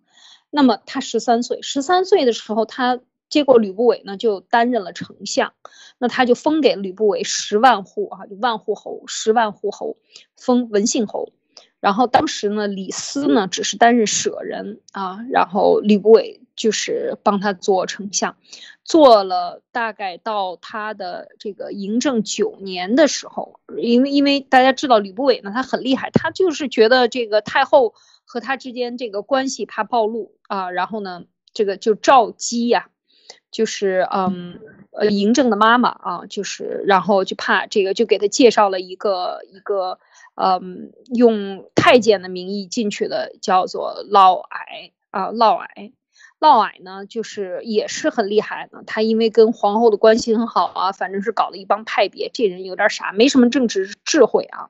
那么他十三岁，十三岁的时候，他接过吕不韦呢，就担任了丞相。那他就封给吕不韦十万户啊，就万户侯，十万户侯，封文信侯。然后当时呢，李斯呢只是担任舍人啊，然后吕不韦就是帮他做丞相，做了大概到他的这个嬴政九年的时候，因为因为大家知道吕不韦呢，他很厉害，他就是觉得这个太后。和他之间这个关系怕暴露啊，然后呢，这个就赵姬呀，就是嗯呃嬴政的妈妈啊，就是然后就怕这个就给他介绍了一个一个嗯用太监的名义进去的，叫做嫪毐啊嫪毐，嫪毐呢就是也是很厉害的，他因为跟皇后的关系很好啊，反正是搞了一帮派别，这人有点傻，没什么政治智慧啊，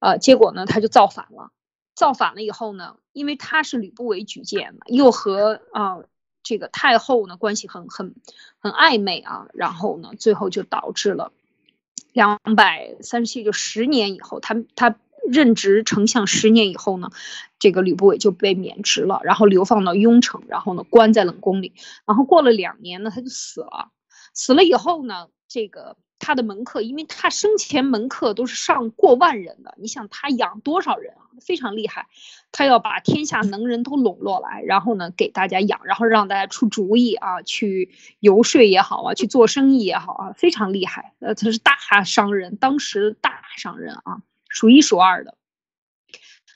呃结果呢他就造反了。造反了以后呢，因为他是吕不韦举荐的，又和啊这个太后呢关系很很很暧昧啊，然后呢，最后就导致了两百三十七就十年以后，他他任职丞相十年以后呢，这个吕不韦就被免职了，然后流放到雍城，然后呢关在冷宫里，然后过了两年呢他就死了，死了以后呢，这个。他的门客，因为他生前门客都是上过万人的，你想他养多少人啊？非常厉害，他要把天下能人都笼络来，然后呢给大家养，然后让大家出主意啊，去游说也好啊，去做生意也好啊，非常厉害。呃，他是大商人，当时大商人啊，数一数二的。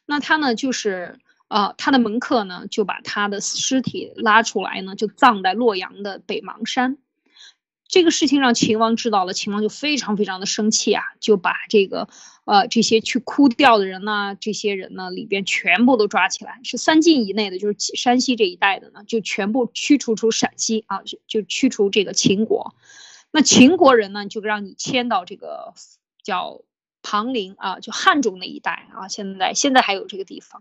那他呢就是呃他的门客呢就把他的尸体拉出来呢，就葬在洛阳的北邙山。这个事情让秦王知道了，秦王就非常非常的生气啊，就把这个呃这些去哭掉的人呢，这些人呢里边全部都抓起来，是三晋以内的，就是山西这一带的呢，就全部驱逐出陕西啊，就就驱除这个秦国。那秦国人呢，就让你迁到这个叫庞陵啊，就汉中那一带啊，现在现在还有这个地方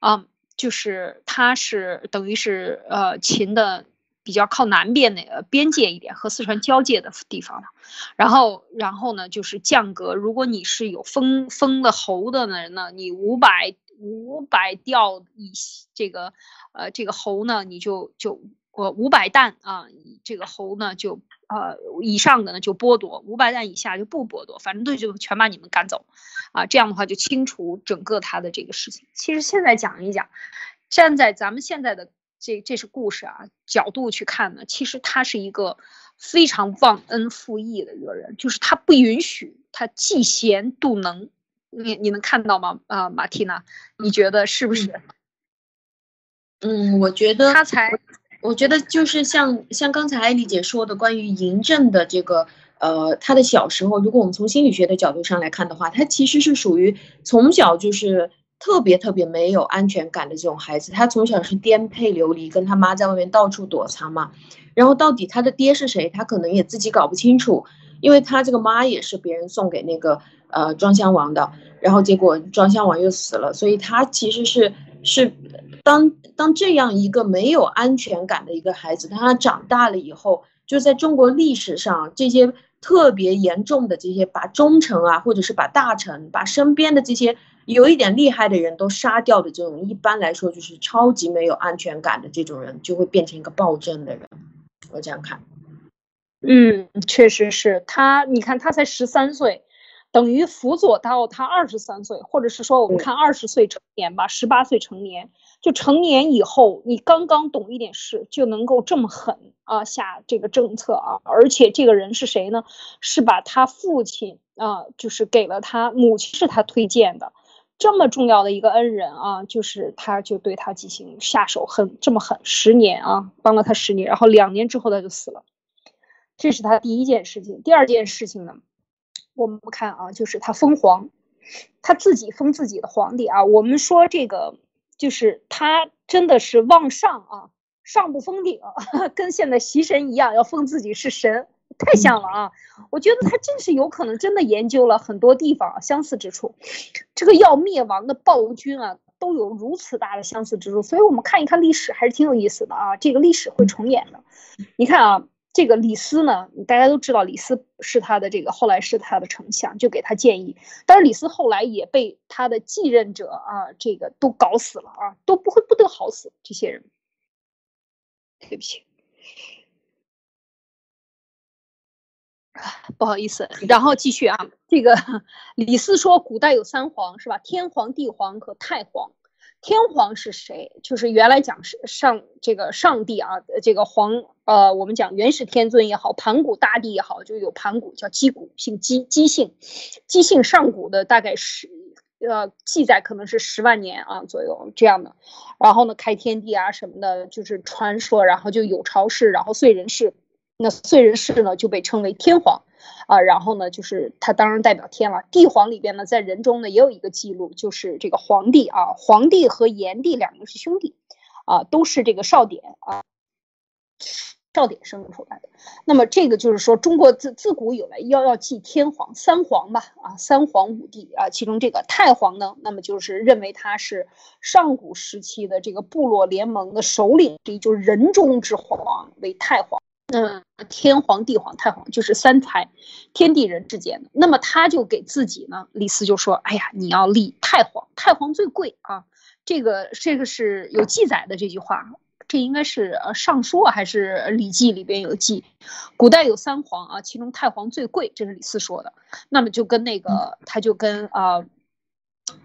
啊，就是他是等于是呃秦的。比较靠南边那个边界一点，和四川交界的地方了。然后，然后呢，就是降格。如果你是有封封的侯的人呢，你五百五百吊以这个呃这个侯呢，你就就呃五百担啊，这个侯呢就呃以上的呢就剥夺，五百担以下就不剥夺，反正对就全把你们赶走啊。这样的话就清除整个他的这个事情。其实现在讲一讲，站在咱们现在的。这这是故事啊，角度去看呢，其实他是一个非常忘恩负义的一个人，就是他不允许他嫉贤妒能，你你能看到吗？啊，马蒂娜，你觉得是不是？嗯，我觉得他才，我觉得就是像像刚才艾丽姐说的，关于嬴政的这个，呃，他的小时候，如果我们从心理学的角度上来看的话，他其实是属于从小就是。特别特别没有安全感的这种孩子，他从小是颠沛流离，跟他妈在外面到处躲藏嘛。然后到底他的爹是谁，他可能也自己搞不清楚，因为他这个妈也是别人送给那个呃庄襄王的，然后结果庄襄王又死了，所以他其实是是当当这样一个没有安全感的一个孩子，当他长大了以后，就在中国历史上这些特别严重的这些把忠臣啊，或者是把大臣，把身边的这些。有一点厉害的人都杀掉的这种，一般来说就是超级没有安全感的这种人，就会变成一个暴政的人。我这样看，嗯，确实是他。你看他才十三岁，等于辅佐到他二十三岁，或者是说我们看二十岁成年吧，十八岁成年，就成年以后，你刚刚懂一点事，就能够这么狠啊下这个政策啊！而且这个人是谁呢？是把他父亲啊，就是给了他母亲，是他推荐的。这么重要的一个恩人啊，就是他，就对他进行下手狠，这么狠，十年啊，帮了他十年，然后两年之后他就死了，这是他第一件事情。第二件事情呢，我们看啊，就是他封皇，他自己封自己的皇帝啊。我们说这个，就是他真的是往上啊，上不封顶，跟现在习神一样，要封自己是神。太像了啊！我觉得他真是有可能真的研究了很多地方相似之处，这个要灭亡的暴君啊，都有如此大的相似之处，所以我们看一看历史还是挺有意思的啊！这个历史会重演的。你看啊，这个李斯呢，大家都知道李斯是他的这个后来是他的丞相，就给他建议，但是李斯后来也被他的继任者啊，这个都搞死了啊，都不会不得好死这些人。对不起。不好意思，然后继续啊。这个李斯说，古代有三皇是吧？天皇、地皇和太皇。天皇是谁？就是原来讲是上这个上帝啊，这个皇呃，我们讲元始天尊也好，盘古大帝也好，就有盘古叫姬古，姓姬，姬姓，姬姓上古的大概是呃记载可能是十万年啊左右这样的。然后呢，开天地啊什么的，就是传说，然后就有朝氏，然后燧人氏。那燧人氏呢就被称为天皇，啊，然后呢就是他当然代表天了。帝皇里边呢，在人中呢也有一个记录，就是这个皇帝啊，皇帝和炎帝两个是兄弟，啊，都是这个少典啊，少典生出来的。那么这个就是说，中国自自古以来要要祭天皇三皇吧，啊，三皇五帝啊，其中这个太皇呢，那么就是认为他是上古时期的这个部落联盟的首领，这就是人中之皇为太皇。嗯，天皇、地皇、太皇就是三才，天地人之间的。那么他就给自己呢，李斯就说：“哎呀，你要立太皇，太皇最贵啊！这个这个是有记载的这句话，这应该是呃《尚书》还是《礼记》里边有记。古代有三皇啊，其中太皇最贵，这是李斯说的。那么就跟那个，他就跟啊，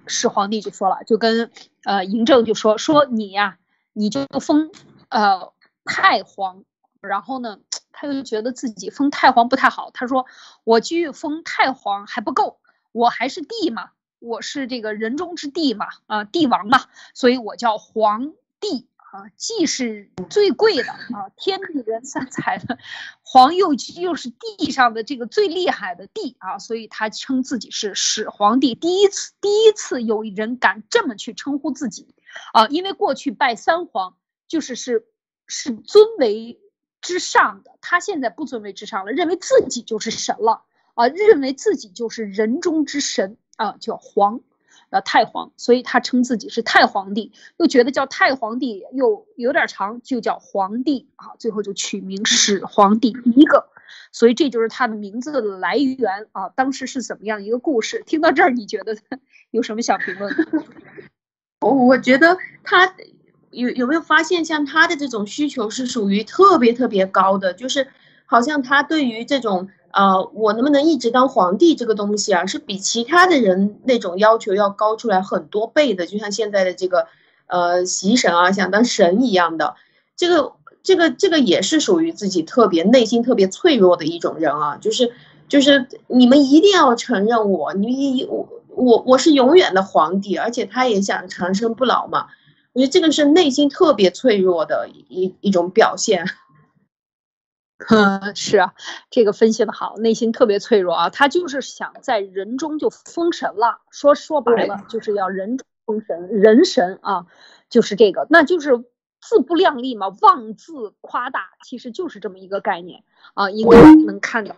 始皇帝就说了，就跟呃嬴政就说说你呀，你就封呃太皇。”然后呢，他又觉得自己封太皇不太好。他说：“我继续封太皇还不够，我还是帝嘛，我是这个人中之帝嘛，啊，帝王嘛，所以我叫皇帝。啊，既是最贵的啊，天地人三才的皇，又又是地上的这个最厉害的帝啊，所以他称自己是始皇帝。第一次，第一次有人敢这么去称呼自己啊，因为过去拜三皇就是是是尊为之上的，他现在不尊为之上了，认为自己就是神了啊，认为自己就是人中之神啊，叫皇。呃，太皇，所以他称自己是太皇帝，又觉得叫太皇帝又有点长，就叫皇帝啊，最后就取名始皇帝一个，所以这就是他的名字的来源啊。当时是怎么样一个故事？听到这儿，你觉得 有什么小评论？我我觉得他有有没有发现，像他的这种需求是属于特别特别高的，就是好像他对于这种。呃，我能不能一直当皇帝这个东西啊，是比其他的人那种要求要高出来很多倍的。就像现在的这个，呃，习神啊，想当神一样的，这个这个这个也是属于自己特别内心特别脆弱的一种人啊。就是就是你们一定要承认我，你我我我是永远的皇帝，而且他也想长生不老嘛。我觉得这个是内心特别脆弱的一一种表现。嗯，是啊，这个分析的好，内心特别脆弱啊。他就是想在人中就封神了，说说白了就是要人封神，人神啊，就是这个，那就是自不量力嘛，妄自夸大，其实就是这么一个概念啊。应该能看到，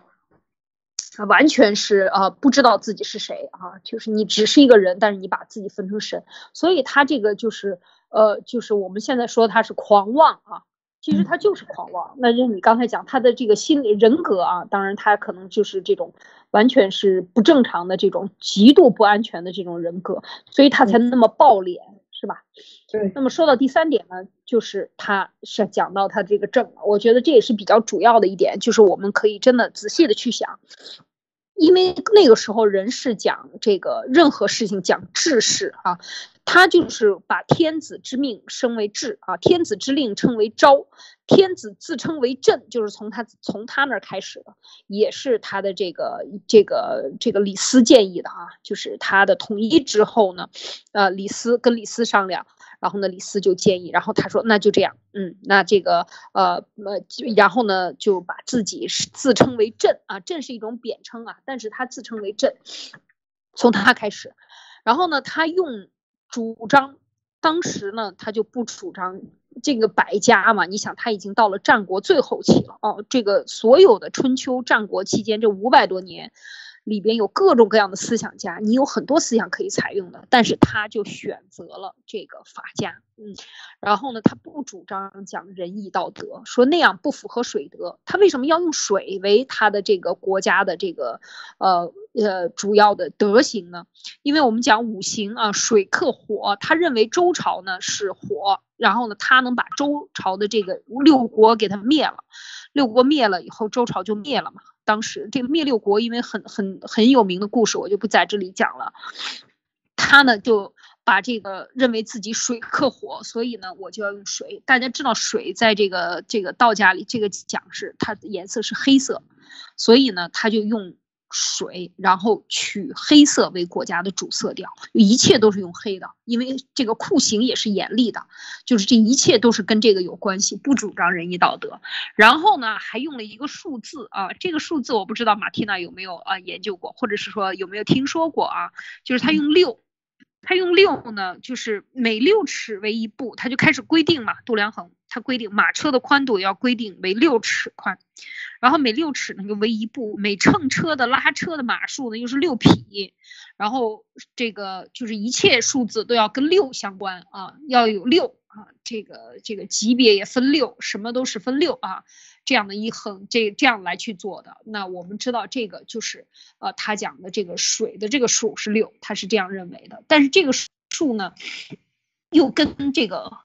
完全是啊，不知道自己是谁啊，就是你只是一个人，但是你把自己分成神，所以他这个就是呃，就是我们现在说他是狂妄啊。其实他就是狂妄，那就你刚才讲他的这个心理人格啊，当然他可能就是这种完全是不正常的这种极度不安全的这种人格，所以他才那么暴脸，是吧？对。那么说到第三点呢，就是他是讲到他这个症，我觉得这也是比较主要的一点，就是我们可以真的仔细的去想，因为那个时候人是讲这个任何事情讲治事啊。他就是把天子之命升为治啊，天子之令称为昭，天子自称为朕，就是从他从他那儿开始的，也是他的这个这个这个李斯建议的啊，就是他的统一之后呢，呃，李斯跟李斯商量，然后呢，李斯就建议，然后他说那就这样，嗯，那这个呃呃，然后呢就把自己自称为朕啊，朕是一种贬称啊，但是他自称为朕，从他开始，然后呢，他用。主张当时呢，他就不主张这个百家嘛。你想，他已经到了战国最后期了哦。这个所有的春秋战国期间这五百多年。里边有各种各样的思想家，你有很多思想可以采用的，但是他就选择了这个法家，嗯，然后呢，他不主张讲仁义道德，说那样不符合水德。他为什么要用水为他的这个国家的这个呃呃主要的德行呢？因为我们讲五行啊，水克火，他认为周朝呢是火，然后呢，他能把周朝的这个六国给他灭了，六国灭了以后，周朝就灭了嘛。当时这个灭六国，因为很很很有名的故事，我就不在这里讲了。他呢就把这个认为自己水克火，所以呢我就要用水。大家知道水在这个这个道家里，这个讲是它的颜色是黑色，所以呢他就用。水，然后取黑色为国家的主色调，一切都是用黑的，因为这个酷刑也是严厉的，就是这一切都是跟这个有关系，不主张仁义道德。然后呢，还用了一个数字啊，这个数字我不知道马蒂娜有没有啊研究过，或者是说有没有听说过啊？就是他用六。他用六呢，就是每六尺为一步，他就开始规定嘛。度量衡，他规定马车的宽度要规定为六尺宽，然后每六尺呢就为一步，每乘车的拉车的马数呢又是六匹，然后这个就是一切数字都要跟六相关啊，要有六啊，这个这个级别也分六，什么都是分六啊。这样的一横，这这样来去做的，那我们知道这个就是，呃，他讲的这个水的这个数是六，他是这样认为的。但是这个数呢，又跟这个，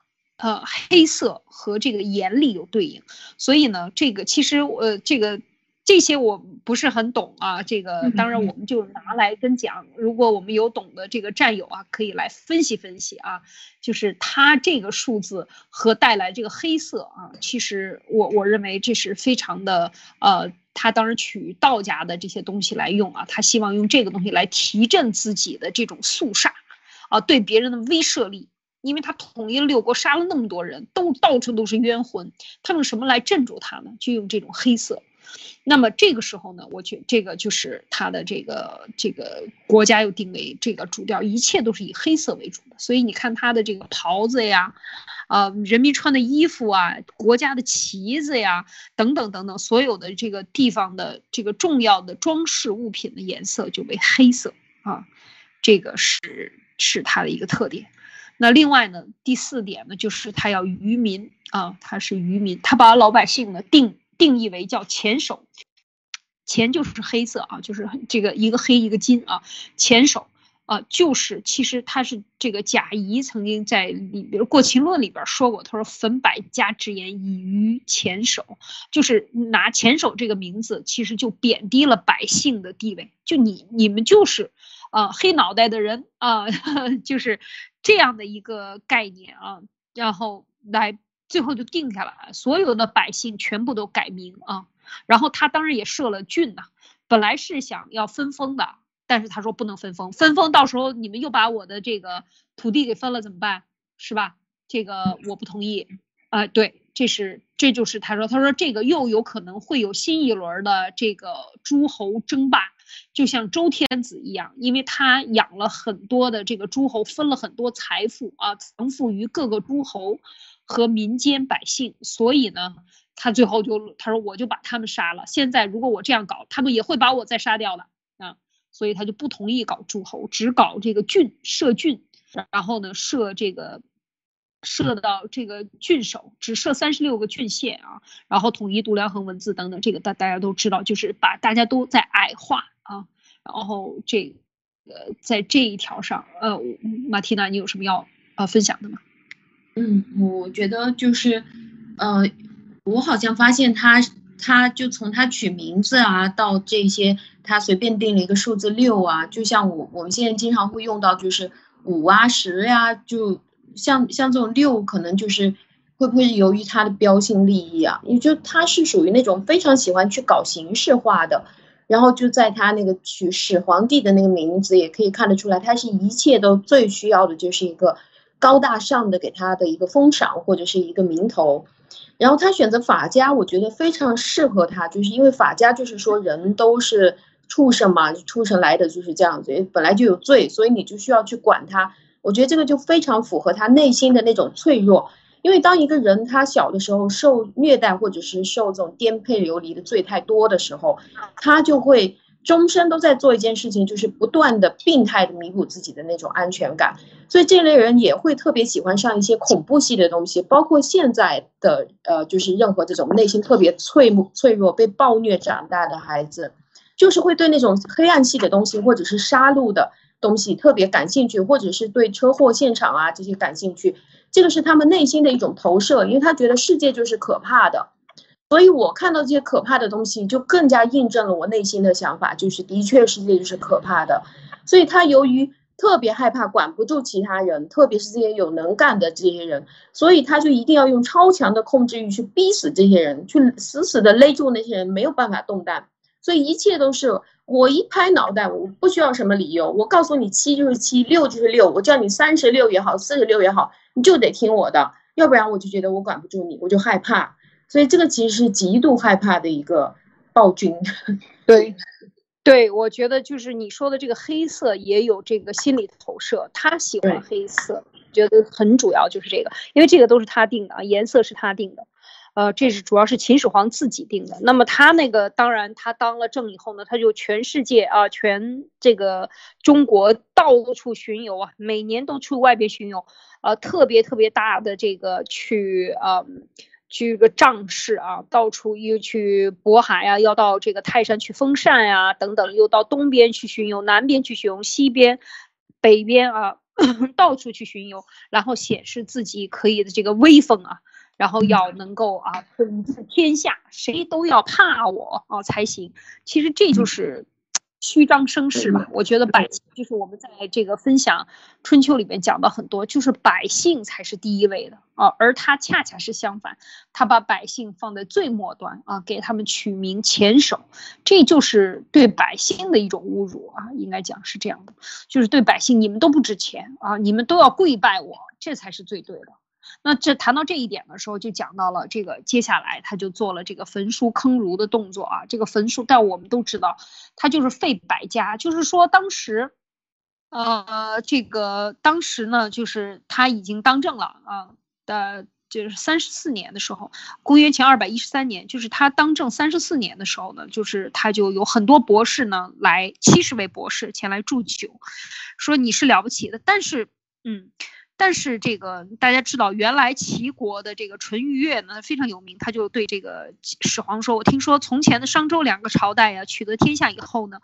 呃，黑色和这个严厉有对应，所以呢，这个其实呃，这个。这些我不是很懂啊，这个当然我们就拿来跟讲。如果我们有懂的这个战友啊，可以来分析分析啊。就是他这个数字和带来这个黑色啊，其实我我认为这是非常的呃他当然取道家的这些东西来用啊，他希望用这个东西来提振自己的这种肃杀，啊，对别人的威慑力。因为他统一了六国，杀了那么多人，都到处都是冤魂，他用什么来镇住他呢？就用这种黑色。那么这个时候呢，我觉这个就是他的这个这个国家又定为这个主调，一切都是以黑色为主的。所以你看他的这个袍子呀，啊，人民穿的衣服啊，国家的旗子呀，等等等等，所有的这个地方的这个重要的装饰物品的颜色就为黑色啊，这个是是它的一个特点。那另外呢，第四点呢，就是他要愚民啊，他是愚民，他把老百姓呢定定义为叫钱首，钱就是黑色啊，就是这个一个黑一个金啊，钱首。啊，就是其实他是这个贾谊曾经在里边《过秦论》里边说过，他说焚百家之言以愚钱首，就是拿钱首这个名字，其实就贬低了百姓的地位，就你你们就是。啊，黑脑袋的人啊，就是这样的一个概念啊，然后来最后就定下来，所有的百姓全部都改名啊，然后他当然也设了郡呐，本来是想要分封的，但是他说不能分封，分封到时候你们又把我的这个土地给分了怎么办？是吧？这个我不同意啊，对，这是这就是他说，他说这个又有可能会有新一轮的这个诸侯争霸。就像周天子一样，因为他养了很多的这个诸侯，分了很多财富啊，藏富于各个诸侯和民间百姓，所以呢，他最后就他说我就把他们杀了。现在如果我这样搞，他们也会把我再杀掉的啊，所以他就不同意搞诸侯，只搞这个郡设郡，然后呢设这个设到这个郡守，只设三十六个郡县啊，然后统一度量衡文字等等，这个大大家都知道，就是把大家都在矮化。啊，然后这个在这一条上，呃，马蒂娜，你有什么要呃分享的吗？嗯，我觉得就是，呃，我好像发现他，他就从他取名字啊，到这些，他随便定了一个数字六啊，就像我我们现在经常会用到，就是五啊十呀，就像像这种六，可能就是会不会由于他的标新立异啊？因为就他是属于那种非常喜欢去搞形式化的。然后就在他那个取始皇帝的那个名字，也可以看得出来，他是一切都最需要的就是一个高大上的给他的一个封赏或者是一个名头。然后他选择法家，我觉得非常适合他，就是因为法家就是说人都是畜生嘛，畜生来的就是这样子，本来就有罪，所以你就需要去管他。我觉得这个就非常符合他内心的那种脆弱。因为当一个人他小的时候受虐待，或者是受这种颠沛流离的罪太多的时候，他就会终身都在做一件事情，就是不断的病态的弥补自己的那种安全感。所以这类人也会特别喜欢上一些恐怖系的东西，包括现在的呃，就是任何这种内心特别脆脆弱、被暴虐长大的孩子，就是会对那种黑暗系的东西，或者是杀戮的东西特别感兴趣，或者是对车祸现场啊这些感兴趣。这个是他们内心的一种投射，因为他觉得世界就是可怕的，所以我看到这些可怕的东西，就更加印证了我内心的想法，就是的确世界就是可怕的。所以他由于特别害怕管不住其他人，特别是这些有能干的这些人，所以他就一定要用超强的控制欲去逼死这些人，去死死的勒住那些人，没有办法动弹。所以一切都是我一拍脑袋，我不需要什么理由，我告诉你七就是七，六就是六，我叫你三十六也好，四十六也好。你就得听我的，要不然我就觉得我管不住你，我就害怕。所以这个其实是极度害怕的一个暴君。对，对，我觉得就是你说的这个黑色也有这个心理投射，他喜欢黑色，觉得很主要就是这个，因为这个都是他定的啊，颜色是他定的。呃，这是主要是秦始皇自己定的。那么他那个，当然他当了政以后呢，他就全世界啊，全这个中国到处巡游啊，每年都去外边巡游，呃，特别特别大的这个去啊，去个仗势啊，到处又去渤海呀，要到这个泰山去封禅呀，等等，又到东边去巡游，南边去巡游，西边、北边啊，到处去巡游，然后显示自己可以的这个威风啊。然后要能够啊统治天下，谁都要怕我啊才行。其实这就是虚张声势吧，我觉得百姓就是我们在这个分享春秋里面讲的很多，就是百姓才是第一位的啊，而他恰恰是相反，他把百姓放在最末端啊，给他们取名前首，这就是对百姓的一种侮辱啊，应该讲是这样的，就是对百姓你们都不值钱啊，你们都要跪拜我，这才是最对的。那这谈到这一点的时候，就讲到了这个，接下来他就做了这个焚书坑儒的动作啊。这个焚书，但我们都知道，他就是废百家，就是说当时，呃，这个当时呢，就是他已经当政了啊的，就是三十四年的时候，公元前二百一十三年，就是他当政三十四年的时候呢，就是他就有很多博士呢来，七十位博士前来祝酒，说你是了不起的，但是，嗯。但是这个大家知道，原来齐国的这个淳于越呢非常有名，他就对这个始皇说：“我听说从前的商周两个朝代呀，取得天下以后呢。”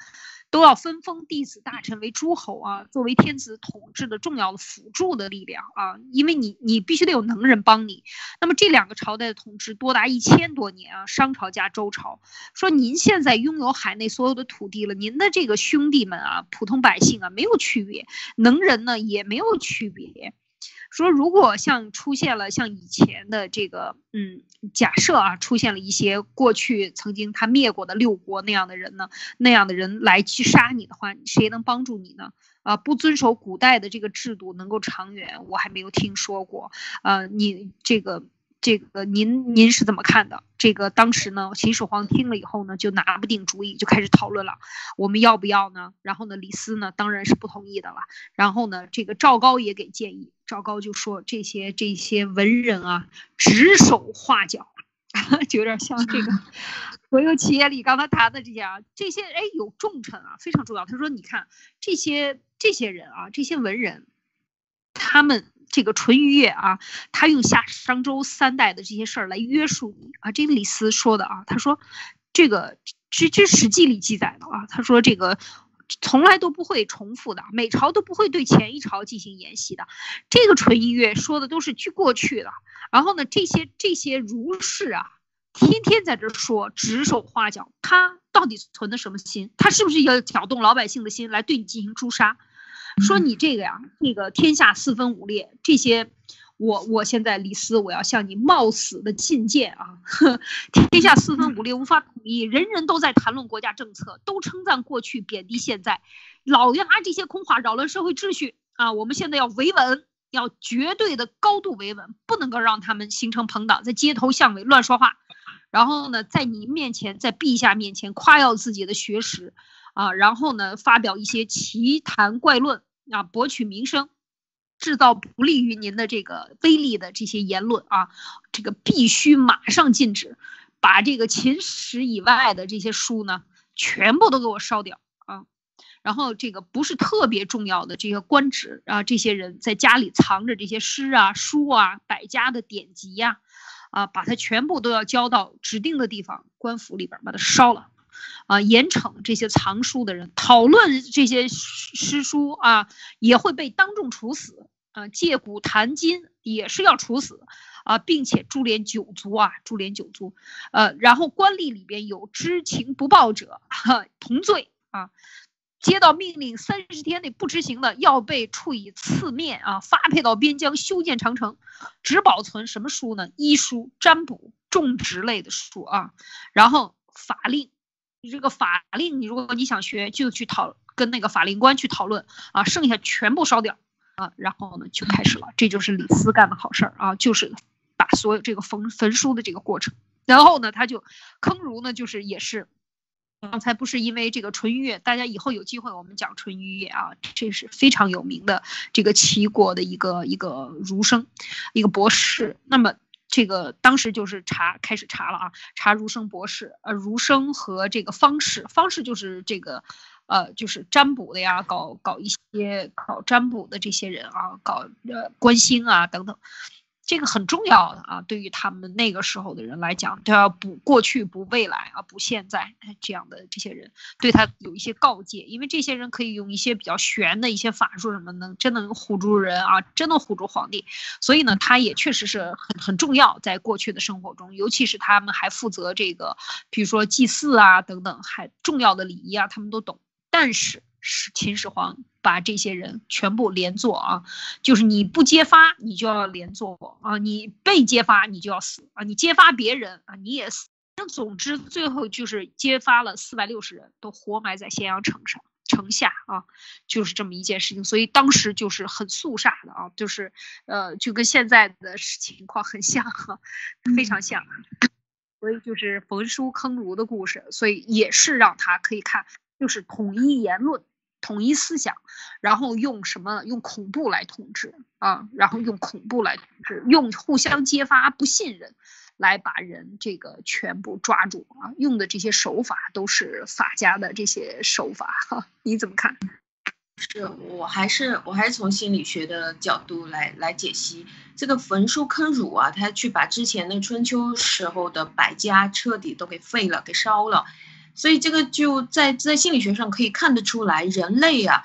都要分封弟子大臣为诸侯啊，作为天子统治的重要的辅助的力量啊，因为你你必须得有能人帮你。那么这两个朝代的统治多达一千多年啊，商朝加周朝。说您现在拥有海内所有的土地了，您的这个兄弟们啊，普通百姓啊，没有区别，能人呢也没有区别。说如果像出现了像以前的这个，嗯，假设啊，出现了一些过去曾经他灭过的六国那样的人呢，那样的人来去杀你的话，谁能帮助你呢？啊，不遵守古代的这个制度能够长远，我还没有听说过。呃，你这个。这个您您是怎么看的？这个当时呢，秦始皇听了以后呢，就拿不定主意，就开始讨论了，我们要不要呢？然后呢，李斯呢，当然是不同意的了。然后呢，这个赵高也给建议，赵高就说这些这些文人啊，指手画脚，就有点像这个 国有企业里刚才谈的这些啊，这些哎有重臣啊，非常重要。他说，你看这些这些人啊，这些文人，他们。这个淳于越啊，他用夏商周三代的这些事儿来约束你啊。这个李斯说的啊，他说，这个这这《史记》里记载的啊，他说这个从来都不会重复的，每朝都不会对前一朝进行沿袭的。这个纯音乐说的都是去过去的。然后呢，这些这些儒士啊，天天在这说指手画脚，他到底存的什么心？他是不是要挑动老百姓的心来对你进行诛杀？说你这个呀，这个天下四分五裂，这些，我我现在李斯，我要向你冒死的进谏啊！天下四分五裂，无法统一，人人都在谈论国家政策，都称赞过去，贬低现在，老拿这些空话扰乱社会秩序啊！我们现在要维稳，要绝对的高度维稳，不能够让他们形成朋党，在街头巷尾乱说话，然后呢，在你面前，在陛下面前夸耀自己的学识。啊，然后呢，发表一些奇谈怪论啊，博取名声，制造不利于您的这个威力的这些言论啊，这个必须马上禁止，把这个秦史以外的这些书呢，全部都给我烧掉啊。然后这个不是特别重要的这些官职啊，这些人在家里藏着这些诗啊、书啊、百家的典籍呀，啊，把它全部都要交到指定的地方，官府里边把它烧了。啊，严惩这些藏书的人，讨论这些诗书啊，也会被当众处死啊。借古谈今也是要处死啊，并且株连九族啊，株连九族。呃，然后官吏里边有知情不报者，哈，同罪啊。接到命令三十天内不执行的，要被处以刺面啊，发配到边疆修建长城。只保存什么书呢？医书、占卜、种植类的书啊。然后法令。你这个法令，你如果你想学，就去讨跟那个法令官去讨论啊，剩下全部烧掉啊，然后呢就开始了，这就是李斯干的好事儿啊，就是把所有这个焚焚书的这个过程，然后呢他就坑儒呢，就是也是刚才不是因为这个淳于越，大家以后有机会我们讲淳于越啊，这是非常有名的这个齐国的一个一个儒生，一个博士，那么。这个当时就是查，开始查了啊，查儒生博士，呃，儒生和这个方士，方士就是这个，呃，就是占卜的呀，搞搞一些搞占卜的这些人啊，搞呃观星啊等等。这个很重要的啊，对于他们那个时候的人来讲，都要补过去、补未来啊、补现在这样的这些人，对他有一些告诫，因为这些人可以用一些比较玄的一些法术，什么能真能唬住人啊，真能唬住皇帝，所以呢，他也确实是很很重要，在过去的生活中，尤其是他们还负责这个，比如说祭祀啊等等，还重要的礼仪啊，他们都懂。但是是秦始皇把这些人全部连坐啊，就是你不揭发，你就要连坐啊，你被揭发，你就要死啊，你揭发别人啊，你也死。那总之最后就是揭发了四百六十人都活埋在咸阳城上。城下啊，就是这么一件事情，所以当时就是很肃杀的啊，就是呃，就跟现在的情况很像哈，非常像，所以就是焚书坑儒的故事，所以也是让他可以看，就是统一言论、统一思想，然后用什么？用恐怖来统治啊，然后用恐怖来统治，用互相揭发不信任。来把人这个全部抓住啊，用的这些手法都是法家的这些手法哈，你怎么看？是我还是我还是从心理学的角度来来解析这个焚书坑儒啊，他去把之前的春秋时候的百家彻底都给废了，给烧了，所以这个就在在心理学上可以看得出来，人类啊，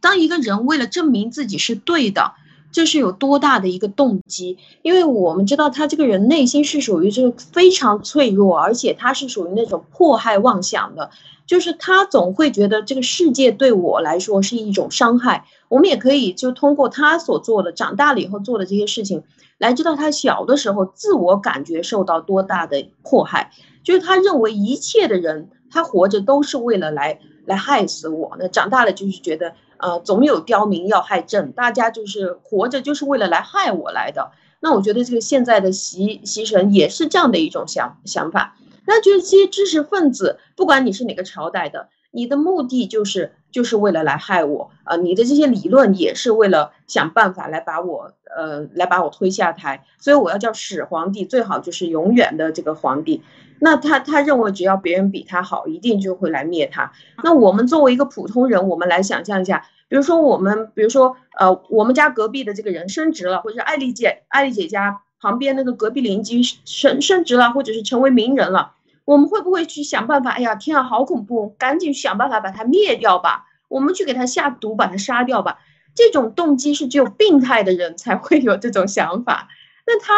当一个人为了证明自己是对的。这是有多大的一个动机？因为我们知道他这个人内心是属于这个非常脆弱，而且他是属于那种迫害妄想的，就是他总会觉得这个世界对我来说是一种伤害。我们也可以就通过他所做的，长大了以后做的这些事情，来知道他小的时候自我感觉受到多大的迫害，就是他认为一切的人他活着都是为了来来害死我。那长大了就是觉得。呃，总有刁民要害朕，大家就是活着就是为了来害我来的。那我觉得这个现在的习习神也是这样的一种想想法。那觉得这些知识分子，不管你是哪个朝代的，你的目的就是就是为了来害我啊！你的这些理论也是为了想办法来把我呃来把我推下台。所以我要叫始皇帝，最好就是永远的这个皇帝。那他他认为只要别人比他好，一定就会来灭他。那我们作为一个普通人，我们来想象一下，比如说我们，比如说呃，我们家隔壁的这个人升职了，或者是艾丽姐艾丽姐家旁边那个隔壁邻居升升职了，或者是成为名人了，我们会不会去想办法？哎呀，天啊，好恐怖！赶紧想办法把他灭掉吧，我们去给他下毒，把他杀掉吧。这种动机是只有病态的人才会有这种想法。那他。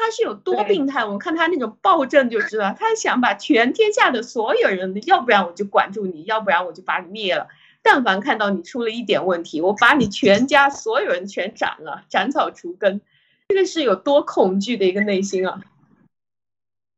他是有多病态？我们看他那种暴政就知道，他想把全天下的所有人，要不然我就管住你，要不然我就把你灭了。但凡看到你出了一点问题，我把你全家所有人全斩了，斩草除根。这个是有多恐惧的一个内心啊！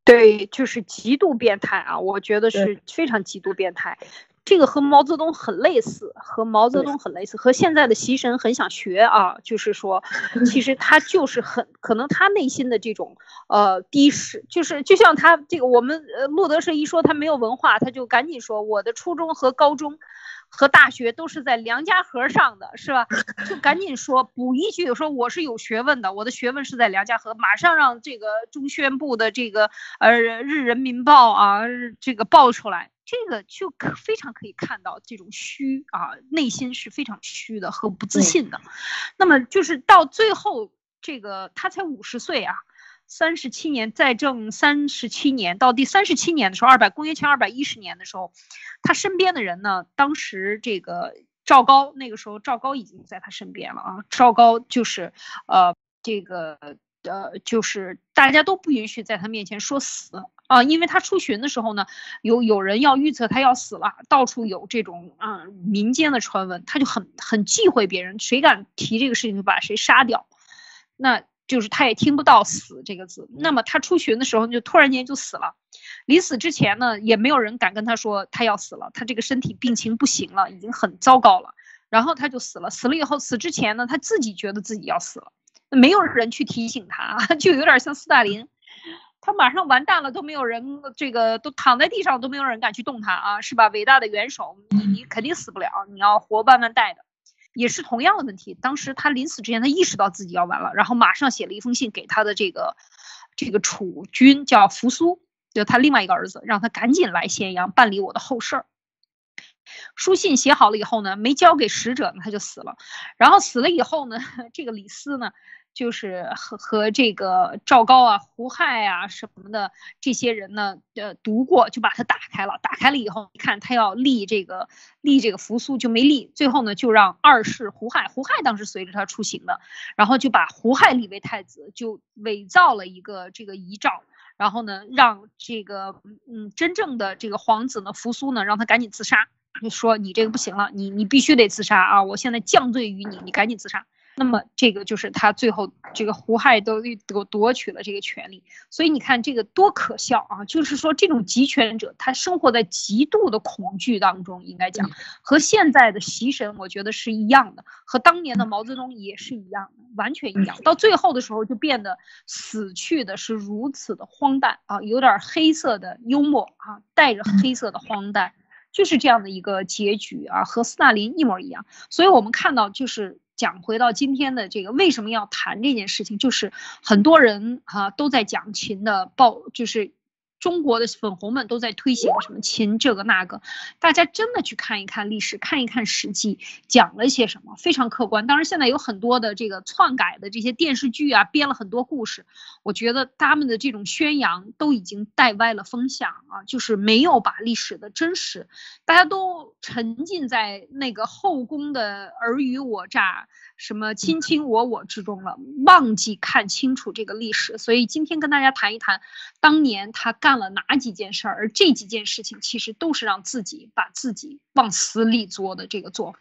对，就是极度变态啊！我觉得是非常极度变态。这个和毛泽东很类似，和毛泽东很类似，和现在的习神很想学啊。就是说，其实他就是很可能他内心的这种呃低视，就是就像他这个我们呃路德社一说他没有文化，他就赶紧说我的初中和高中和大学都是在梁家河上的，是吧？就赶紧说补一句，说我是有学问的，我的学问是在梁家河，马上让这个中宣部的这个呃日人民报啊这个报出来。这个就可非常可以看到这种虚啊，内心是非常虚的和不自信的。那么就是到最后，这个他才五十岁啊，三十七年在政三十七年，到第三十七年的时候，二百公元前二百一十年的时候，他身边的人呢，当时这个赵高那个时候赵高已经在他身边了啊，赵高就是呃这个呃就是大家都不允许在他面前说死。啊，因为他出巡的时候呢，有有人要预测他要死了，到处有这种啊民间的传闻，他就很很忌讳别人，谁敢提这个事情就把谁杀掉，那就是他也听不到死这个字。那么他出巡的时候就突然间就死了，临死之前呢，也没有人敢跟他说他要死了，他这个身体病情不行了，已经很糟糕了，然后他就死了。死了以后，死之前呢，他自己觉得自己要死了，没有人去提醒他，就有点像斯大林。他马上完蛋了，都没有人，这个都躺在地上，都没有人敢去动他啊，是吧？伟大的元首，你你肯定死不了，你要活万万代的，也是同样的问题。当时他临死之前，他意识到自己要完了，然后马上写了一封信给他的这个这个储君，叫扶苏，就他另外一个儿子，让他赶紧来咸阳办理我的后事儿。书信写好了以后呢，没交给使者呢，他就死了。然后死了以后呢，这个李斯呢。就是和和这个赵高啊、胡亥啊什么的这些人呢，呃，读过就把它打开了。打开了以后，看他要立这个立这个扶苏就没立。最后呢，就让二世胡亥，胡亥当时随着他出行的，然后就把胡亥立为太子，就伪造了一个这个遗诏，然后呢，让这个嗯真正的这个皇子呢扶苏呢，让他赶紧自杀。就说你这个不行了，你你必须得自杀啊！我现在降罪于你，你赶紧自杀。那么这个就是他最后这个胡亥都夺夺取了这个权利，所以你看这个多可笑啊！就是说这种集权者，他生活在极度的恐惧当中，应该讲和现在的习神我觉得是一样的，和当年的毛泽东也是一样的，完全一样。到最后的时候就变得死去的是如此的荒诞啊，有点黑色的幽默啊，带着黑色的荒诞，就是这样的一个结局啊，和斯大林一模一样。所以我们看到就是。讲回到今天的这个，为什么要谈这件事情？就是很多人哈都在讲秦的报，就是。中国的粉红们都在推行什么秦这个那个，大家真的去看一看历史，看一看史记讲了些什么，非常客观。当然，现在有很多的这个篡改的这些电视剧啊，编了很多故事，我觉得他们的这种宣扬都已经带歪了风向啊，就是没有把历史的真实，大家都沉浸在那个后宫的尔虞我诈。什么卿卿我我之中了，忘记看清楚这个历史，所以今天跟大家谈一谈，当年他干了哪几件事儿，而这几件事情其实都是让自己把自己往死里作的这个做法。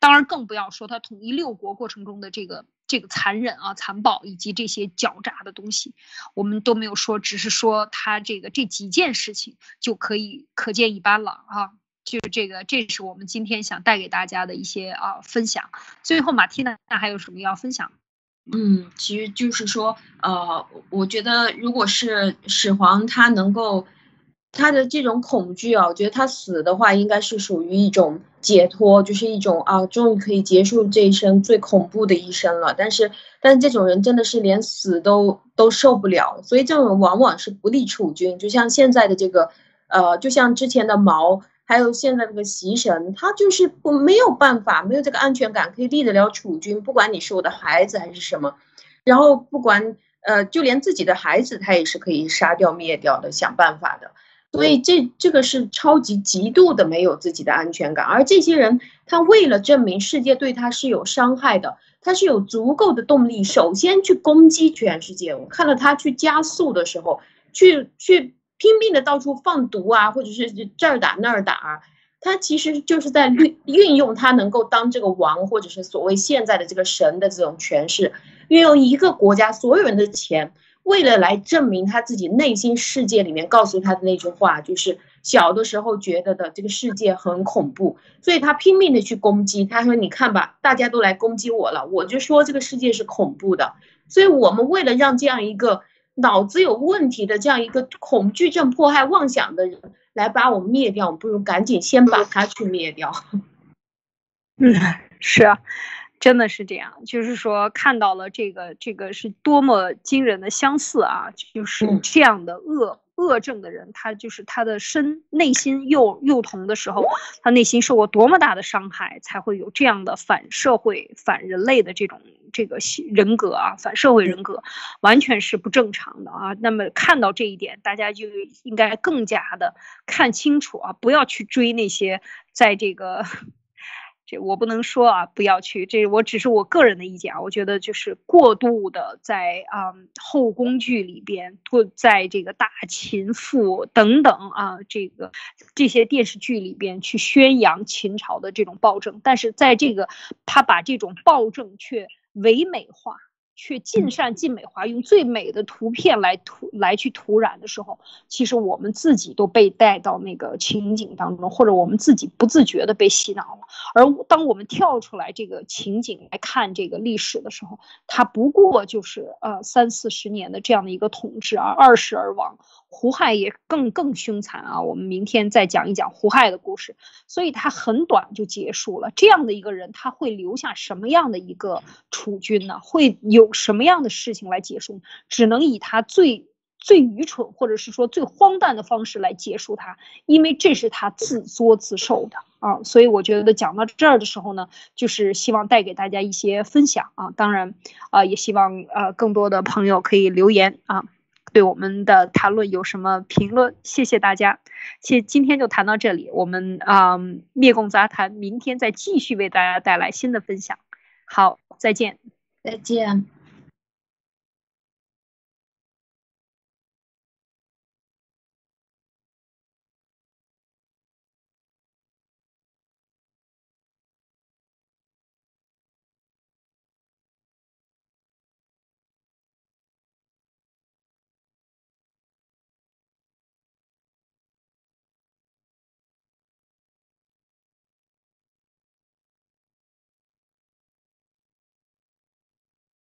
当然，更不要说他统一六国过程中的这个这个残忍啊、残暴以及这些狡诈的东西，我们都没有说，只是说他这个这几件事情就可以可见一斑了啊。就是这个，这是我们今天想带给大家的一些啊分享。最后，马蒂娜还有什么要分享？嗯，其实就是说，呃，我觉得如果是始皇他能够，他的这种恐惧啊，我觉得他死的话应该是属于一种解脱，就是一种啊，终于可以结束这一生最恐怖的一生了。但是，但是这种人真的是连死都都受不了，所以这种往往是不利处军。就像现在的这个，呃，就像之前的毛。还有现在这个习神，他就是不没有办法，没有这个安全感，可以立得了储君。不管你是我的孩子还是什么，然后不管呃，就连自己的孩子，他也是可以杀掉灭掉的，想办法的。所以这这个是超级极度的没有自己的安全感。而这些人，他为了证明世界对他是有伤害的，他是有足够的动力，首先去攻击全世界。我看到他去加速的时候，去去。拼命的到处放毒啊，或者是这儿打那儿打，他其实就是在运运用他能够当这个王，或者是所谓现在的这个神的这种权势，运用一个国家所有人的钱，为了来证明他自己内心世界里面告诉他的那句话，就是小的时候觉得的这个世界很恐怖，所以他拼命的去攻击。他说：“你看吧，大家都来攻击我了，我就说这个世界是恐怖的。”所以，我们为了让这样一个。脑子有问题的这样一个恐惧症、迫害妄想的人来把我们灭掉，我们不如赶紧先把他去灭掉。嗯，是啊，真的是这样。就是说，看到了这个，这个是多么惊人的相似啊！就是这样的恶。恶症的人，他就是他的身内心幼幼童的时候，他内心受过多么大的伤害，才会有这样的反社会、反人类的这种这个人格啊，反社会人格，完全是不正常的啊。那么看到这一点，大家就应该更加的看清楚啊，不要去追那些在这个。我不能说啊，不要去。这我只是我个人的意见啊。我觉得就是过度的在啊后宫剧里边，或在这个大秦赋等等啊这个这些电视剧里边去宣扬秦朝的这种暴政，但是在这个他把这种暴政却唯美化。却尽善尽美化，用最美的图片来涂来去涂染的时候，其实我们自己都被带到那个情景当中，或者我们自己不自觉的被洗脑了。而当我们跳出来这个情景来看这个历史的时候，它不过就是呃三四十年的这样的一个统治啊，二世而亡。胡亥也更更凶残啊！我们明天再讲一讲胡亥的故事。所以他很短就结束了。这样的一个人，他会留下什么样的一个储君呢？会有什么样的事情来结束？只能以他最最愚蠢，或者是说最荒诞的方式来结束他，因为这是他自作自受的啊！所以我觉得讲到这儿的时候呢，就是希望带给大家一些分享啊。当然啊，也希望呃更多的朋友可以留言啊。对我们的谈论有什么评论？谢谢大家，谢今天就谈到这里，我们啊灭共杂谈，明天再继续为大家带来新的分享。好，再见，再见。